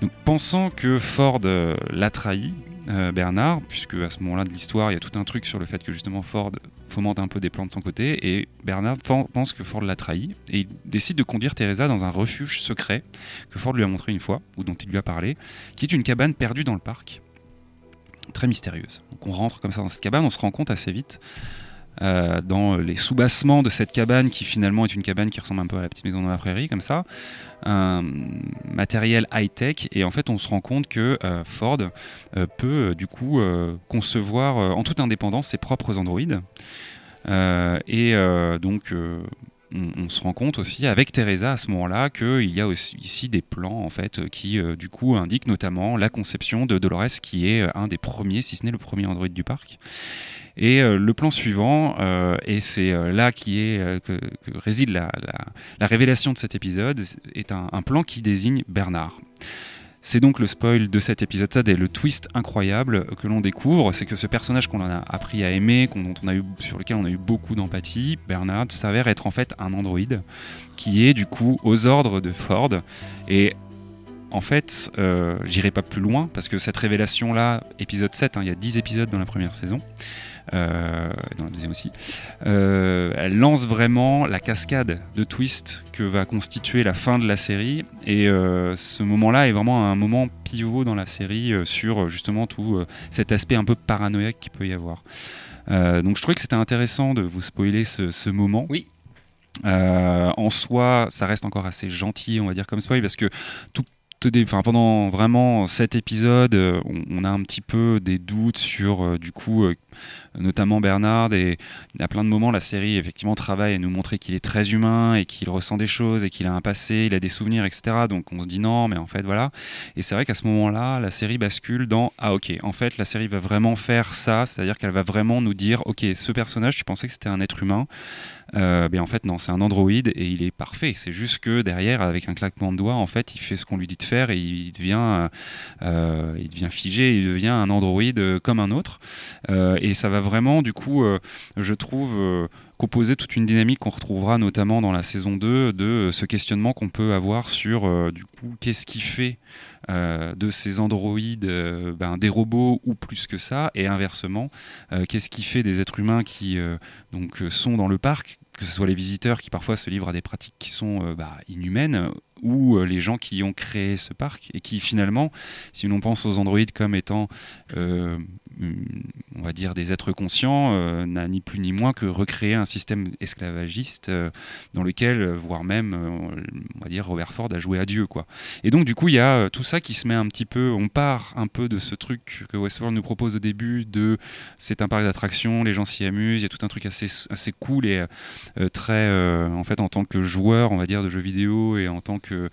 Donc pensant que Ford euh, l'a trahi, euh, Bernard, puisque à ce moment-là de l'histoire, il y a tout un truc sur le fait que justement Ford fomente un peu des plans de son côté, et Bernard pense que Ford l'a trahi, et il décide de conduire Teresa dans un refuge secret que Ford lui a montré une fois, ou dont il lui a parlé, qui est une cabane perdue dans le parc, très mystérieuse. Donc on rentre comme ça dans cette cabane, on se rend compte assez vite euh, dans les soubassements de cette cabane qui finalement est une cabane qui ressemble un peu à la petite maison dans la prairie comme ça un matériel high-tech. Et en fait on se rend compte que euh, Ford euh, peut euh, du coup euh, concevoir euh, en toute indépendance ses propres androïdes. Euh, et euh, donc euh, on, se rend compte aussi avec Teresa à ce moment-là qu'il y a aussi ici des plans en fait qui euh, du coup indiquent notamment la conception de Dolores qui est euh, un des premiers si ce n'est le premier androïde du parc et euh, le plan suivant, et c'est là qui est, que, réside la, la- la révélation de cet épisode, est un plan qui désigne Bernard. C'est donc le spoil de cet épisode, ça, et le twist incroyable que l'on découvre, c'est que ce personnage qu'on a appris à aimer, sur lequel on a eu beaucoup d'empathie, Bernard, s'avère être en fait un androïde qui est du coup aux ordres de Ford. Et en fait, euh, j'irai pas plus loin parce que cette révélation-là, épisode 7, hein, il y a 10 épisodes dans la première saison, euh, dans la deuxième aussi, euh, elle lance vraiment la cascade de twists que va constituer la fin de la série. Et euh, ce moment-là est vraiment un moment pivot dans la série sur justement tout cet aspect un peu paranoïaque qu'il peut y avoir. Donc je trouvais que c'était intéressant de vous spoiler ce, ce moment. Oui. Euh, en soi, ça reste encore assez gentil, on va dire comme spoil, parce que tout pendant vraiment cet épisode, euh, on, on a un petit peu des doutes sur, euh, du coup, euh, notamment Bernard, et à plein de moments, la série effectivement travaille à nous montrer qu'il est très humain et qu'il ressent des choses et qu'il a un passé, il a des souvenirs, etc. Donc on se dit non, mais en fait voilà. Et c'est vrai qu'à ce moment-là, la série bascule dans ah ok, en fait la série va vraiment faire ça, c'est-à-dire qu'elle va vraiment nous dire ok, ce personnage, tu pensais que c'était un être humain, euh, mais en fait non, c'est un androïde et il est parfait. C'est juste que derrière, avec un claquement de doigts, en fait, il fait ce qu'on lui dit de faire et il devient, euh, il devient figé, il devient un androïde euh, comme un autre. Et ça va vraiment, du coup, je trouve. composer toute une dynamique qu'on retrouvera notamment dans la saison 2 de ce questionnement qu'on peut avoir sur du coup qu'est-ce qui fait de ces androïdes ben, des robots ou plus que ça et inversement qu'est-ce qui fait des êtres humains qui donc sont dans le parc que ce soit les visiteurs qui parfois se livrent à des pratiques qui sont euh, bah, inhumaines ou euh, les gens qui ont créé ce parc et qui finalement si l'on pense aux androïdes comme étant euh, on va dire des êtres conscients euh, n'a ni plus ni moins que recréer un système esclavagiste euh, dans lequel euh, voire même on va dire Robert Ford a joué à Dieu quoi. Et donc du coup il y a tout ça qui se met un petit peu on part un peu de ce truc que Westworld nous propose au début de c'est un parc d'attractions les gens s'y amusent il y a tout un truc assez assez cool et très en fait en tant que joueur on va dire de jeux vidéo et en tant que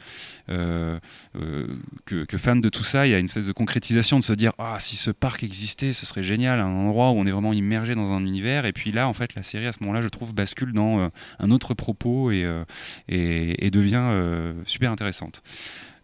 que, que fan de tout ça, il y a une espèce de concrétisation de se dire ah si ce parc existait, ce serait génial, un endroit où on est vraiment immergé dans un univers. Et puis là, en fait, la série à ce moment-là, je trouve bascule dans euh, un autre propos et, euh, et, et devient euh, super intéressante.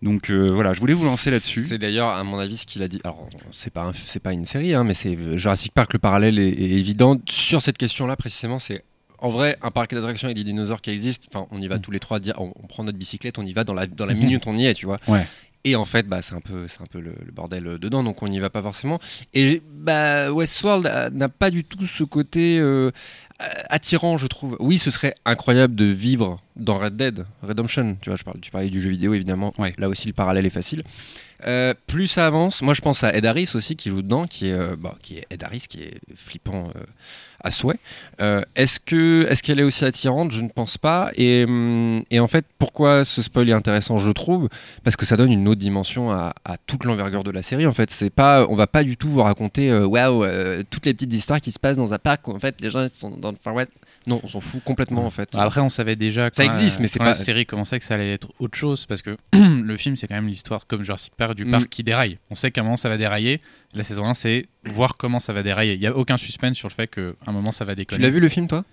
Donc voilà, je voulais vous lancer là-dessus. C'est d'ailleurs, à mon avis, ce qu'il a dit. Alors, c'est pas, un- c'est pas une série, hein, mais c'est Jurassic Park. Le parallèle est, est évident sur cette question-là précisément. C'est en vrai un parc d'attractions avec des dinosaures qui existent. Enfin, on y va tous les trois. Dire, on, on prend notre bicyclette, on y va dans la dans la minute, on y est, tu vois. Ouais. Et en fait, bah, c'est un peu, c'est un peu le, le bordel euh, dedans, donc on n'y va pas forcément. Et bah, Westworld n'a pas du tout ce côté euh, attirant, je trouve. Oui, ce serait incroyable de vivre dans Red Dead Redemption. Tu vois, je parle, tu parlais du jeu vidéo évidemment. Ouais. Là aussi, le parallèle est facile. Euh, plus ça avance, moi je pense à Ed Harris aussi qui joue dedans, qui est, euh, bah, qui est Ed Harris, qui est flippant euh, à souhait. Est-ce est-ce qu'elle est aussi attirante? Je ne pense pas. Et, hum, et en fait, pourquoi ce spoil est intéressant, je trouve, parce que ça donne une autre dimension à, toute l'envergure de la série. En fait, pas, on va pas du tout vous raconter, euh, toutes les petites histoires qui se passent dans un parc où en fait les gens sont dans le Far West. Non, on s'en fout complètement en fait. Après, on savait déjà que Ça existe, mais c'est pas- la série commençait que ça allait être autre chose parce que [clears throat] le film, c'est quand même l'histoire comme Jurassic Park du Mm. parc qui déraille. On sait qu'à un moment ça va dérailler. La saison 1, c'est voir comment ça va dérailler. Il n'y a aucun suspense sur le fait qu'à un moment ça va Tu déconner. l'as vu le film toi?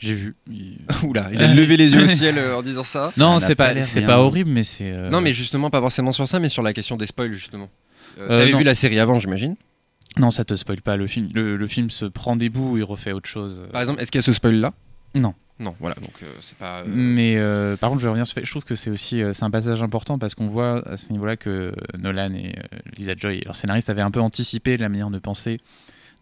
J'ai vu. Il- [laughs] Oula, il a levé les yeux au ciel euh, en disant ça. Non, c'est pas pas, c'est horrible, mais c'est. euh, Non, mais justement, pas forcément sur ça, mais sur la question des spoils, justement. Euh, Euh, T'avais vu la série avant, j'imagine? Non, ça te spoil pas. Le film, le, le film se prend des bouts, il refait autre chose. Par exemple, est-ce qu'il y a ce spoil-là? Non. Non, voilà, donc euh, c'est pas. euh, Mais euh, par contre, je vais revenir sur. Je trouve que c'est aussi c'est un passage important parce qu'on voit à ce niveau-là que Nolan et Lisa Joy, leurs scénaristes, avaient un peu anticipé la manière de penser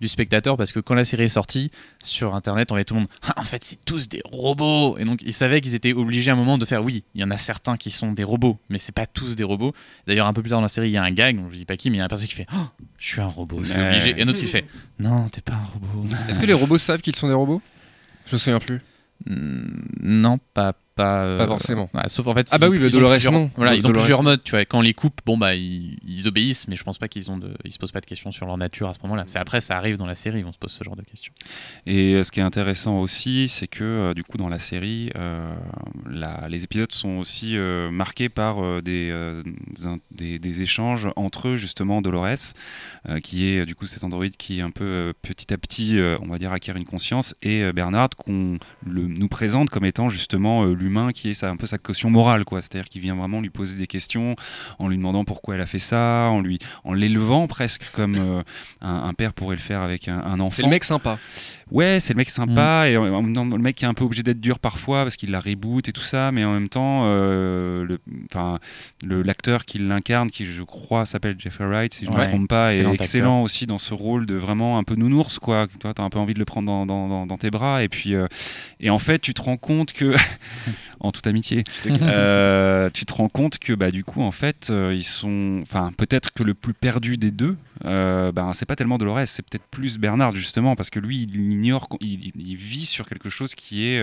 du spectateur parce que quand la série est sortie sur internet on voyait tout le monde Ah, en fait c'est tous des robots. Et donc ils savaient qu'ils étaient obligés à un moment de faire oui il y en a certains qui sont des robots mais c'est pas tous des robots. D'ailleurs un peu plus tard dans la série il y a un gag je dis pas qui mais il y a un personnage qui fait Oh, je suis un robot c'est obligé. Et un autre qui fait non t'es pas un robot. Est-ce que les robots savent qu'ils sont des robots? Je me souviens plus. Non pas pas, euh, Pas forcément. ouais, sauf en fait Ah bah oui, ont Dolores, non. voilà ils ont Dolores. plusieurs modes tu vois quand on les coupe bon bah ils, ils obéissent mais je pense pas qu'ils ont de ils se posent pas de questions sur leur nature à ce moment-là c'est après ça arrive dans la série on se pose ce genre de questions Et euh, ce qui est intéressant aussi, c'est que euh, du coup dans la série, euh, la- les épisodes sont aussi euh, marqués par euh, des, euh, des, des échanges entre eux, justement Dolores, euh, qui est du coup cet androïde qui un peu euh, petit à petit, euh, on va dire, acquiert une conscience, et euh, Bernard qu'on le- nous présente comme étant justement euh, l'humain qui est ça, un peu sa caution morale, quoi. C'est-à-dire qu'il vient vraiment lui poser des questions en lui demandant pourquoi elle a fait ça, en lui, en l'élevant presque comme euh, un, un père pourrait le faire avec un, un enfant. C'est le mec sympa. Ouais, c'est le mec sympa et en même temps le mec qui est un peu obligé d'être dur parfois parce qu'il la reboot et tout ça, mais en même temps, euh, le, enfin, le- l'acteur qui l'incarne, qui je crois s'appelle Jeffrey Wright, si je ne me trompe pas, est excellent excellent acteur. aussi dans ce rôle de vraiment un peu nounours, quoi. Toi, t'as un peu envie de le prendre dans, dans- dans- dans tes bras et puis euh, et en fait, tu te rends compte que, [laughs] en toute amitié, euh, tu te rends compte que bah du coup, en fait, euh, ils sont, enfin, peut-être que le plus perdu des deux. Euh, ben, c'est pas tellement Dolores, c'est peut-être plus Bernard justement parce que lui il ignore, il, il vit sur quelque chose qui est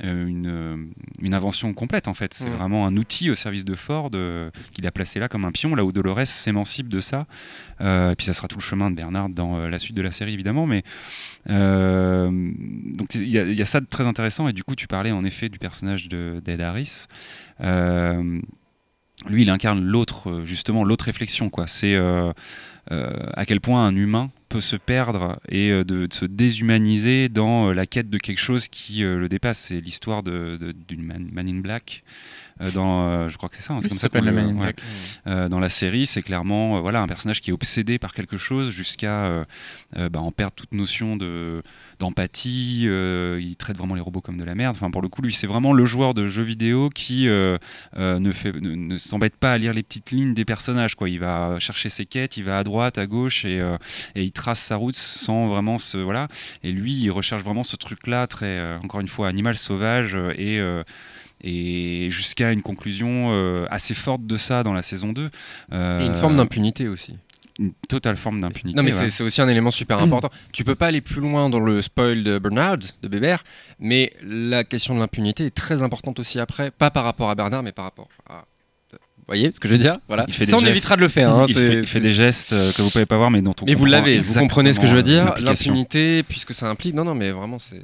une, euh, une invention complète en fait. C'est Mm. vraiment un outil au service de Ford euh, qu'il a placé là comme un pion, là où Dolores s'émancipe de ça. Euh, et puis ça sera tout le chemin de Bernard dans euh, la suite de la série évidemment, mais euh, donc il y, a- il y a ça de très intéressant. Et du coup, tu parlais en effet du personnage de d'Ed Harris. Euh, lui, il incarne l'autre, euh, justement, l'autre réflexion. quoi. C'est euh, euh, à quel point un humain peut se perdre et euh, de, se déshumaniser dans euh, la quête de quelque chose qui euh, le dépasse. C'est l'histoire d'une man, Man in Black. Euh, dans, euh, je crois que c'est ça, hein, c'est Oui, comme ça qu'on le- in ouais. Euh, dans la série, c'est clairement voilà un personnage qui est obsédé par quelque chose jusqu'à bah, en perdre toute notion de d'empathie. euh, il traite vraiment les robots comme de la merde. Enfin, pour le coup, lui, c'est vraiment le joueur de jeux vidéo qui euh, euh, ne fait ne, ne s'embête pas à lire les petites lignes des personnages. Quoi, il va chercher ses quêtes, il va à droite, à gauche et, et il trace sa route sans vraiment se voilà. Et lui, il recherche vraiment ce truc-là, très encore une fois animal sauvage et et jusqu'à une conclusion euh, assez forte de ça dans la saison 2. Euh, Et une forme d'impunité aussi. une totale forme d'impunité. Non, mais ouais. c'est- aussi un élément super important. [clears throat] tu peux pas aller plus loin dans le spoil de Bernard, de Bébert, mais la question de l'impunité est très importante aussi après, pas par rapport à Bernard, mais par rapport à. Vous voyez ce que je veux dire? Voilà. Il fait Ça, on gestes. évitera de le faire. hein, il, fait, il fait c'est- des gestes euh, que vous pouvez pas voir, mais dont on Mais vous l'avez, vous comprenez ce que je veux dire euh. L'impunité, puisque ça implique. Non, non, mais vraiment, c'est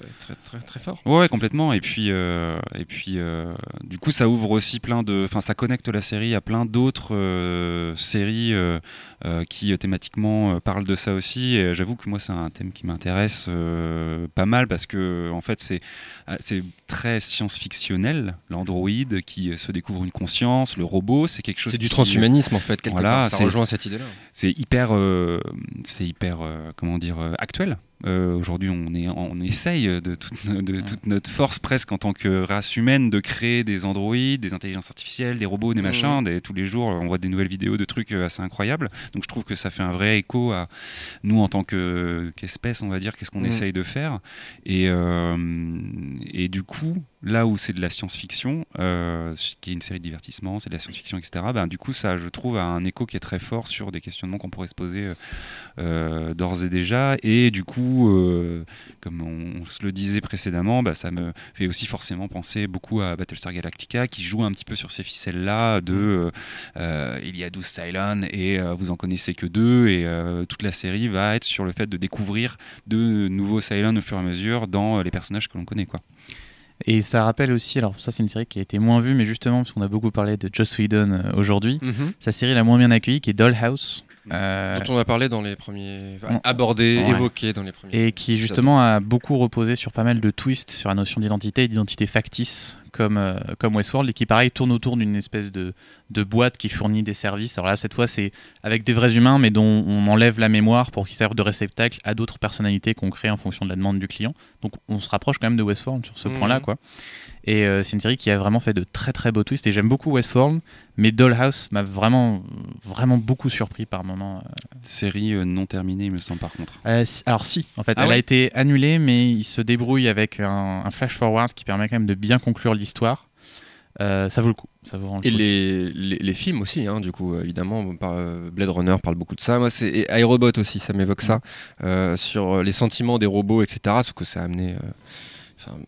très, très, très, très fort. Ouais, complètement. Et puis, euh, et puis euh, du coup, ça ouvre aussi plein de. Enfin, ça connecte la série à plein d'autres euh, séries qui thématiquement parlent de ça aussi. Et j'avoue que moi, c'est un thème qui m'intéresse pas mal parce que, en fait, c'est c'est très science-fictionnel. L'androïde qui se découvre une conscience, le robot, c'est quelque chose. C'est du qui- transhumanisme, en fait, quelque Voilà, part. Ça c'est- rejoint cette idée-là. c'est hyper, c'est hyper, comment dire, actuel. Euh, Aujourd'hui, on, est, on essaye de, toute, no- de toute notre force presque en tant que race humaine de créer des androïdes, des intelligences artificielles, des robots, des machins. Des, tous les jours, on voit des nouvelles vidéos de trucs euh, assez incroyables. Donc, je trouve que ça fait un vrai écho à nous en tant que- qu'espèce, on va dire, qu'est-ce qu'on Mhm. essaye de faire. Et, euh, et du coup, là où c'est de la science-fiction, euh, qui est une série de divertissement, c'est de la science-fiction, etc. Ben, du coup, ça, je trouve, a un écho qui est très fort sur des questionnements qu'on pourrait se poser euh, euh, d'ores et déjà. Et du coup, euh, comme on, se le disait précédemment, bah, ça me fait aussi forcément penser beaucoup à Battlestar Galactica, qui joue un petit peu sur ces ficelles-là de il y a 12 Cylons et vous en connaissez que deux, et toute la série va être sur le fait de découvrir de nouveaux Cylons au fur et à mesure dans les personnages que l'on connaît. Quoi. Et ça rappelle aussi, alors ça c'est une série qui a été moins vue, mais justement parce qu'on a beaucoup parlé de Joss Whedon euh, aujourd'hui, Mhm. sa série la moins bien accueillie qui est Dollhouse. Euh, Dont on a parlé dans les premiers. enfin, abordé, Ouais. évoqué dans les premiers. et qui justement a beaucoup reposé sur pas mal de twists sur la notion d'identité et d'identité factice comme, euh, comme Westworld et qui pareil tourne autour d'une espèce de, de boîte qui fournit des services. Alors là cette fois c'est avec des vrais humains mais dont on enlève la mémoire pour qu'ils servent de réceptacle à d'autres personnalités qu'on crée en fonction de la demande du client. Donc on se rapproche quand même de Westworld sur ce Mhm. point-là quoi. Et euh, c'est une série qui a vraiment fait de très très beaux twists et j'aime beaucoup Westworld mais Dollhouse m'a vraiment vraiment beaucoup surpris par moments. Série euh, non terminée, il me semble par contre. Euh, alors si, en fait, Ah elle a été annulée, mais il se débrouille avec un, un flash forward qui permet quand même de bien conclure l'histoire. Euh, ça vaut le coup. Ça vaut Et coup les, les, les films aussi, hein, du coup, euh, évidemment, par, euh, Blade Runner parle beaucoup de ça. Moi, c'est et iRobot aussi, ça m'évoque ça, euh, sur euh, les sentiments des robots, etc. Sauf que ça a amené euh,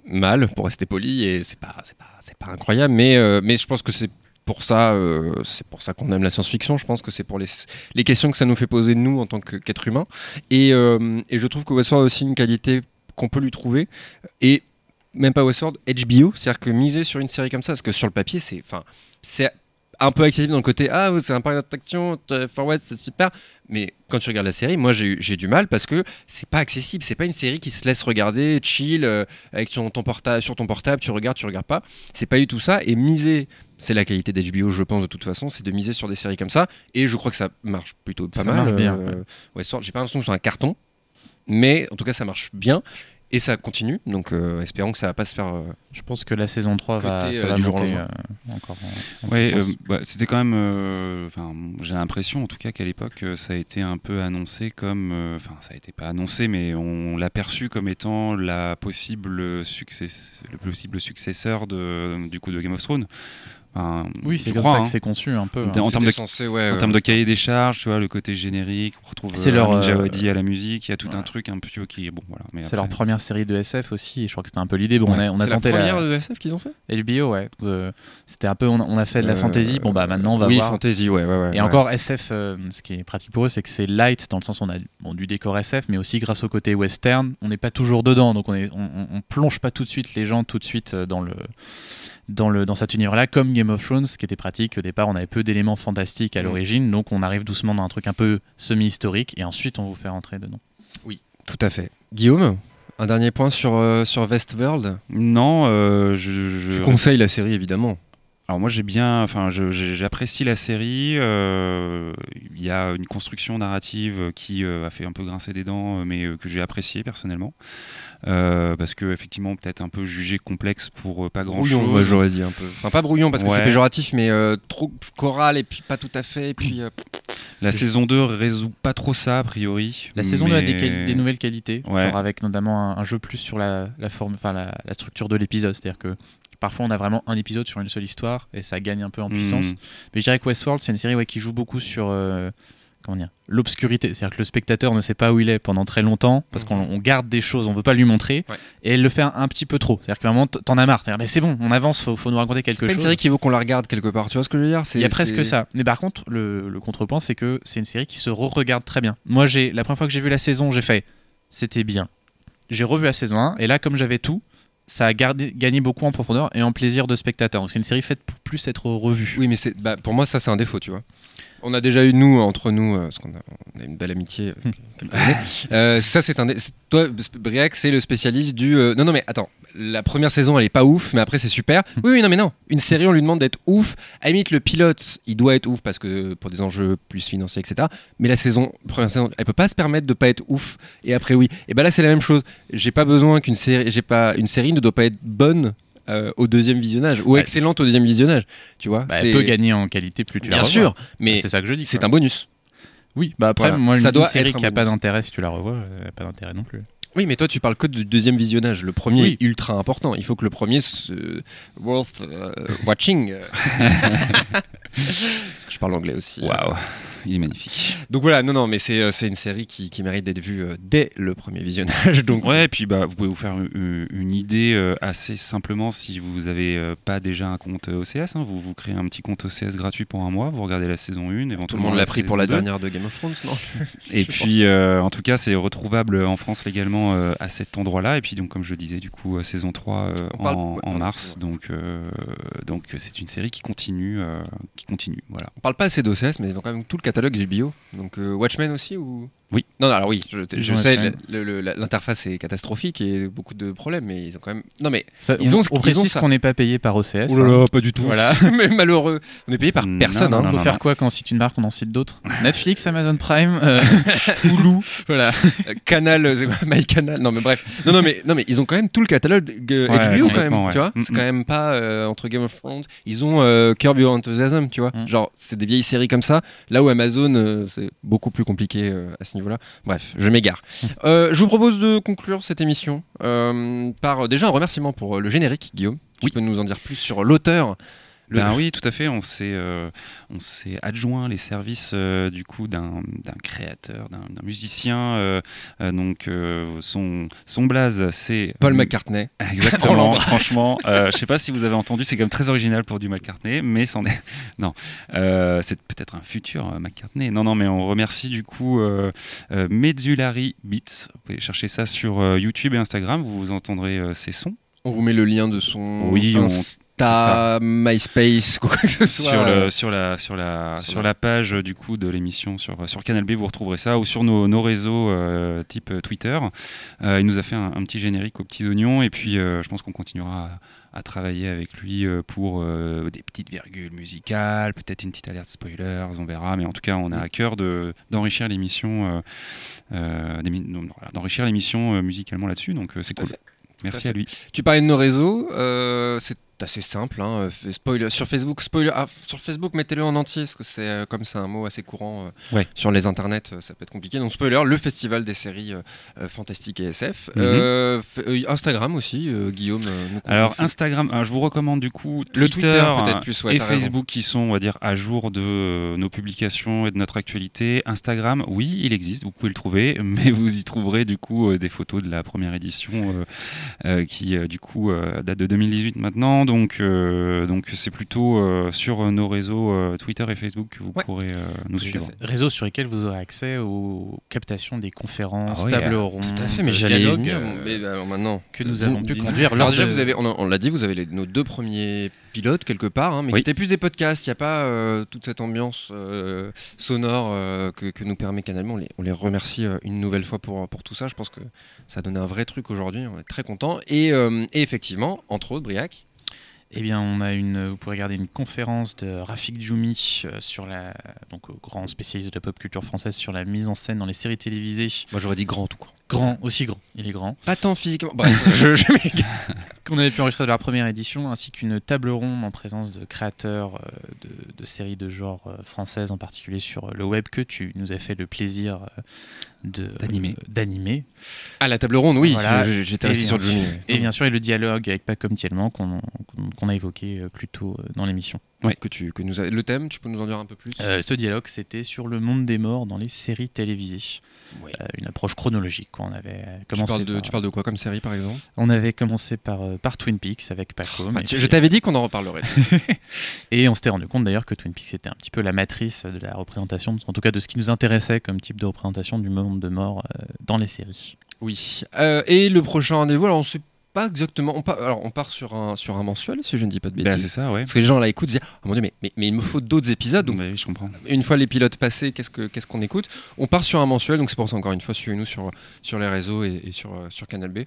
mal, pour rester poli, et c'est pas, c'est pas, c'est pas incroyable, mais, euh, mais je pense que c'est pour ça, euh, c'est pour ça qu'on aime la science-fiction. Je pense que c'est pour les, les questions que ça nous fait poser nous en tant qu'être humain. Et, euh, et je trouve que Westworld a aussi une qualité qu'on peut lui trouver. Et même pas Westworld, HBO, c'est-à-dire que miser sur une série comme ça, parce que sur le papier, c'est, enfin, c'est un peu accessible dans le côté ah c'est un parc d'attraction Far West c'est super. Mais quand tu regardes la série moi j'ai du mal parce que c'est pas accessible. C'est pas une série qui se laisse regarder chill euh, avec ton, ton porta- sur ton portable tu regardes tu regardes pas. C'est pas du tout ça. Et miser c'est la qualité d'HBO je pense de toute façon c'est de miser sur des séries comme ça. Et je crois que ça marche plutôt pas Ça mal marche bien, euh, ouais. J'ai pas l'impression que c'est un carton mais en tout cas ça marche bien et ça continue donc euh, espérons que ça va pas se faire euh, Je pense que la saison 3 va, Côté, ça euh, va du monter euh, encore en, Ouais, euh, bah, c'était quand même. euh, Enfin, j'ai l'impression, en tout cas, qu'à l'époque, ça a été un peu annoncé comme. euh, Enfin, ça a été pas annoncé, mais on l'a perçu comme étant la possible success, le possible successeur de, du coup de Game of Thrones. Enfin, oui, c'est je comme crois, ça hein. que c'est conçu un peu. En hein. termes de- censé, ouais, En ouais. termes de cahier des charges, tu vois, le côté générique, on retrouve C'est euh, leur, euh, Djawadi à la musique, il y a tout un ouais. truc un peu qui est bon, voilà. Mais C'est leur première série de SF aussi, et je crois que c'était un peu l'idée. Bon, on a, on a C'est la tenté première la, de SF qu'ils ont fait? HBO, ouais. euh, c'était un peu, on a, on a fait de la Euh, fantasy. Bon bah maintenant on va oui voir. fantasy ouais ouais, ouais Et ouais. encore SF, euh, ce qui est pratique pour eux, c'est que c'est light dans le sens où on a bon, du décor SF, mais aussi grâce au côté western, on n'est pas toujours dedans, donc on, est, on, on- on plonge pas tout de suite les gens tout de suite euh, dans le dans le dans cet univers-là, comme Game of Thrones, ce qui était pratique. Au départ, on avait peu d'éléments fantastiques à Mm. l'origine, donc on arrive doucement dans un truc un peu semi-historique, et ensuite on vous fait rentrer dedans. tout à fait Guillaume un dernier point sur euh, sur Westworld? Non, euh, je, je- tu conseilles la série évidemment Alors moi j'ai bien, enfin j'apprécie la série. euh, Il y a une construction narrative qui euh, a fait un peu grincer des dents, euh, mais euh, que j'ai apprécié personnellement, Euh, parce que effectivement peut-être un peu jugé complexe pour euh, pas grand brouillon chose. j'aurais dit un peu enfin pas brouillon parce que c'est péjoratif mais euh, trop choral et puis pas tout à fait et puis euh, La saison 2 résout pas trop ça a priori. La saison 2 a des, nouvelles qualités, Ouais. genre avec notamment un, un jeu plus sur la, la forme, enfin la, la structure de l'épisode, c'est-à-dire que parfois on a vraiment un épisode sur une seule histoire et ça gagne un peu en puissance. Mm. Mais je dirais que Westworld, c'est une série ouais, qui joue beaucoup sur euh, comment dire, l'obscurité. C'est-à-dire que le spectateur ne sait pas où il est pendant très longtemps parce qu'on on garde des choses, on veut pas lui montrer Ouais. et elle le fait un, un petit peu trop. C'est-à-dire qu'à un moment, t- t'en as marre. C'est-à-dire, mais c'est bon, on avance, faut, faut nous raconter c'est quelque pas une chose. série qui vaut qu'on la regarde quelque part tu vois ce que je veux dire? Il y a C'est- presque c'est- ça. Mais par contre, le, le contrepoint, c'est que c'est une série qui se re-regarde très bien. Moi, j'ai la première fois que j'ai vu la saison, j'ai fait c'était bien. J'ai revu la saison 1 et là, comme j'avais tout, ça a gagné beaucoup en profondeur et en plaisir de spectateur. C'est une série faite pour plus être revue. oui mais bah, pour moi ça c'est un défaut tu vois on a déjà eu nous entre nous euh, parce qu'on a, on a une belle amitié euh. [laughs] Euh, ça c'est un toi Briac c'est le spécialiste du euh, non non mais attends la première saison elle est pas ouf mais après c'est super. Oui oui non mais non une série on lui demande d'être ouf. À limite le pilote il doit être ouf parce que pour des enjeux plus financiers etc mais la saison première saison elle peut pas se permettre de pas être ouf. Et après oui. Et ben là c'est la même chose. J'ai pas besoin qu'une série j'ai pas une série ne doit pas être bonne euh, au deuxième visionnage ou Ouais. excellente au deuxième visionnage tu vois Bah, C'est- elle peut gagner en qualité plus tu la bien revois. sûr mais c'est ça que je dis. c'est un bonus Oui, bah après, Voilà. moi, une, Ça doit série qui a bon pas d'intérêt si tu la revois, elle a pas d'intérêt non plus. Oui, mais toi, tu parles que du deuxième visionnage. Le premier Oui. est ultra important. Il faut que le premier se worth euh, watching. euh. [laughs] Parce que je parle anglais aussi. Waouh, il est magnifique. Donc voilà, non, non, mais c'est euh, une série qui, qui mérite d'être vue euh, dès le premier visionnage. Donc Ouais, et puis bah, vous pouvez vous faire une, une idée euh, assez simplement si vous n'avez euh, pas déjà un compte OCS. hein. vous vous créez un petit compte OCS gratuit pour un mois, vous regardez la saison 1, éventuellement. tout le monde l'a pris pour la saison 2. dernière de Game of Thrones, non [laughs] Et puis, euh, en tout cas, c'est retrouvable en France légalement euh, à cet endroit-là. Et puis, donc, comme je le disais, du coup, euh, saison 3 euh, On parle- en, mars. Donc, euh, donc c'est une série qui continue, euh, qui continue. Voilà. On parle pas assez d'OCS, mais ils ont quand même tout le catalogue HBO. Donc euh, Watchmen aussi ou Oui. Non, non, alors oui, je, sais, l'interface est catastrophique et beaucoup de problèmes, mais ils ont quand même. Non, mais Ça, Ils on, ont on ils ont précise qu'on n'est pas payé par OCS. Oh là hein. là, pas du tout. Voilà. [laughs] mais malheureux. On est payé par Non, personne. non, hein. Faut non, faire non. quoi quand on cite une marque, on en cite d'autres [laughs] Netflix, Amazon Prime, euh, [laughs] Hulu, voilà. Euh, Canal, euh, My Canal. Non mais bref. Non non mais non mais ils ont quand même tout le catalogue euh, Ouais, HBO quand même. ouais. Tu vois, Mm, c'est mm. quand même pas euh, entre Game of Thrones. Ils ont euh, Curb Your Enthusiasm, tu vois. Mm. Genre c'est des vieilles séries comme ça. Là où Amazon euh, c'est beaucoup plus compliqué euh, à ce niveau-là. Bref, je m'égare. Euh, je vous propose de conclure cette émission euh, par déjà un remerciement pour euh, le générique, Guillaume. Tu Oui. peux nous en dire plus sur l'auteur. Le- Ben oui, tout à fait. On s'est, euh, on s'est adjoint les services euh, du coup d'un, d'un créateur, d'un, musicien. euh, donc son, son blaze, c'est Paul McCartney. [laughs] Exactement. [laughs] franchement, je sais pas si vous avez entendu, c'est quand même très original pour du McCartney, mais c'en est. [laughs] Non, c'est peut-être un futur McCartney. Non, non, mais on remercie du coup Mezzulari Beats. Vous pouvez chercher ça sur YouTube et Instagram. Vous entendrez ses sons. On vous met le lien de son Oui, on- Insta, MySpace, quoi que ce soit. sur, le, sur, la, sur, la, sur sur la- page euh, du coup de l'émission sur, sur Canal B, vous retrouverez ça, ou sur nos, nos réseaux euh, type euh, Twitter. Euh, il nous a fait un, un petit générique aux petits oignons, et puis euh, je pense qu'on continuera à, à travailler avec lui pour des petites virgules musicales, peut-être une petite alerte spoilers, on verra, mais en tout cas, on a à cœur de- d'enrichir l'émission, d'enrichir l'émission musicalement là-dessus, donc c'est cool. Merci à à lui. Tu parlais de nos réseaux, c'est assez simple. hein, euh, spoiler, sur Facebook, spoiler, ah, sur Facebook, mettez-le en entier, parce que c'est euh, comme c'est un mot assez courant euh, Ouais. sur les internets, euh, ça peut être compliqué. Donc spoiler, le festival des séries euh, euh, fantastiques et SF. Mhm. Euh, euh, Instagram aussi, euh, Guillaume. euh, Alors. Instagram, je vous recommande du coup Le Twitter, Twitter, peut-être plus, ouais, et raison. Facebook qui sont, on va dire, à jour de euh, nos publications et de notre actualité. Instagram, oui, il existe, vous pouvez le trouver, [laughs] mais vous y trouverez du coup euh, des photos de la première édition euh, euh, qui euh, du coup euh, date de 2018 maintenant. Donc euh, donc c'est plutôt euh, sur nos réseaux euh, Twitter et Facebook que vous Ouais. pourrez euh, nous Tout suivre. Réseaux sur lesquels vous aurez accès aux captations des conférences, Ah tables euh, rondes, Tout à fait, mais dialogues, euh, mais, alors maintenant que nous avons pu conduire Alors lors déjà, de- vous avez, on, on l'a dit, vous avez les- nos deux premiers pilotes quelque part, hein, mais Oui. qui étaient plus des podcasts. Il n'y a pas euh, toute cette ambiance euh, sonore euh, que, que nous permet Canal. On les, on les remercie euh, une nouvelle fois pour, pour tout ça. Je pense que ça a donné un vrai truc aujourd'hui. On est très contents. Et, euh, et effectivement, entre autres, Briac. Eh bien, on a une, vous pouvez regarder une conférence de Rafik Djoumi euh, sur la, donc grand spécialiste de la pop culture française sur la mise en scène dans les séries télévisées. Moi, j'aurais dit grand tout court. Grand, aussi grand, il est grand. Pas tant physiquement. [laughs] Bref, je, je m'égare. Qu'on avait pu enregistrer de la première édition, ainsi qu'une table ronde en présence de créateurs euh, de, de séries de genre euh, françaises, en particulier sur euh, le web que tu nous as fait le plaisir de D'animer. euh, d'animer. Ah, la table ronde, oui. Voilà. je- J'étais Et resté sur sûr- Et bien sûr, et le dialogue avec Pacom Tielman qu'on a évoqué plus tôt dans l'émission. Que tu, que nous a- Le thème, tu peux nous en dire un peu plus? Euh, ce dialogue, c'était sur le monde des morts dans les séries télévisées. Oui. Euh, une approche chronologique. quoi. On avait euh, tu, commencé parles de, par, tu parles de quoi comme série, par exemple? On avait commencé par, euh, par Twin Peaks avec Pacom. Ah, et tu- puis- Je t'avais dit qu'on en reparlerait. [laughs] Et on s'était rendu compte d'ailleurs que Twin Peaks était un petit peu la matrice de la représentation, en tout cas de ce qui nous intéressait comme type de représentation du monde de mort dans les séries. Oui. Euh, et le prochain rendez-vous, alors on sait pas exactement. On part, alors on part sur un, sur un mensuel, si je ne dis pas de Bah, bêtises. c'est ça, ouais. Parce que les gens là écoutent, disent Ah mon dieu, mais, mais, mais il me faut d'autres épisodes. Donc, oui, je comprends. une fois les pilotes passés, qu'est-ce que qu'est-ce qu'on écoute? On part sur un mensuel, donc c'est pour ça encore une fois, suivez-nous sur, sur les réseaux et, et sur, sur Canal B.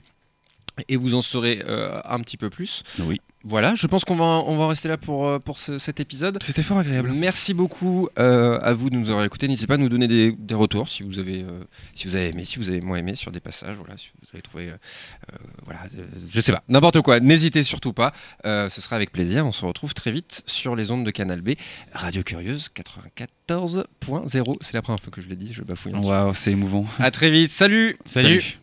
Et vous en saurez euh, un petit peu plus. Oui. Voilà, je pense qu'on va, on va en rester là pour, euh, pour ce- cet épisode. C'était fort agréable. Merci beaucoup euh, à vous de nous avoir écoutés. N'hésitez pas à nous donner des, des retours si vous avez euh, si vous avez aimé, si vous avez moins aimé sur des passages. Voilà, si vous avez trouvé, euh, euh, voilà, je sais pas, n'importe quoi. N'hésitez surtout pas. Euh, ce sera avec plaisir. On se retrouve très vite sur les ondes de Canal B, Radio Curieuse 94.0. C'est la première fois que je l'ai dit. Je bafouille. Waouh, c'est émouvant. À très vite. Salut. Salut.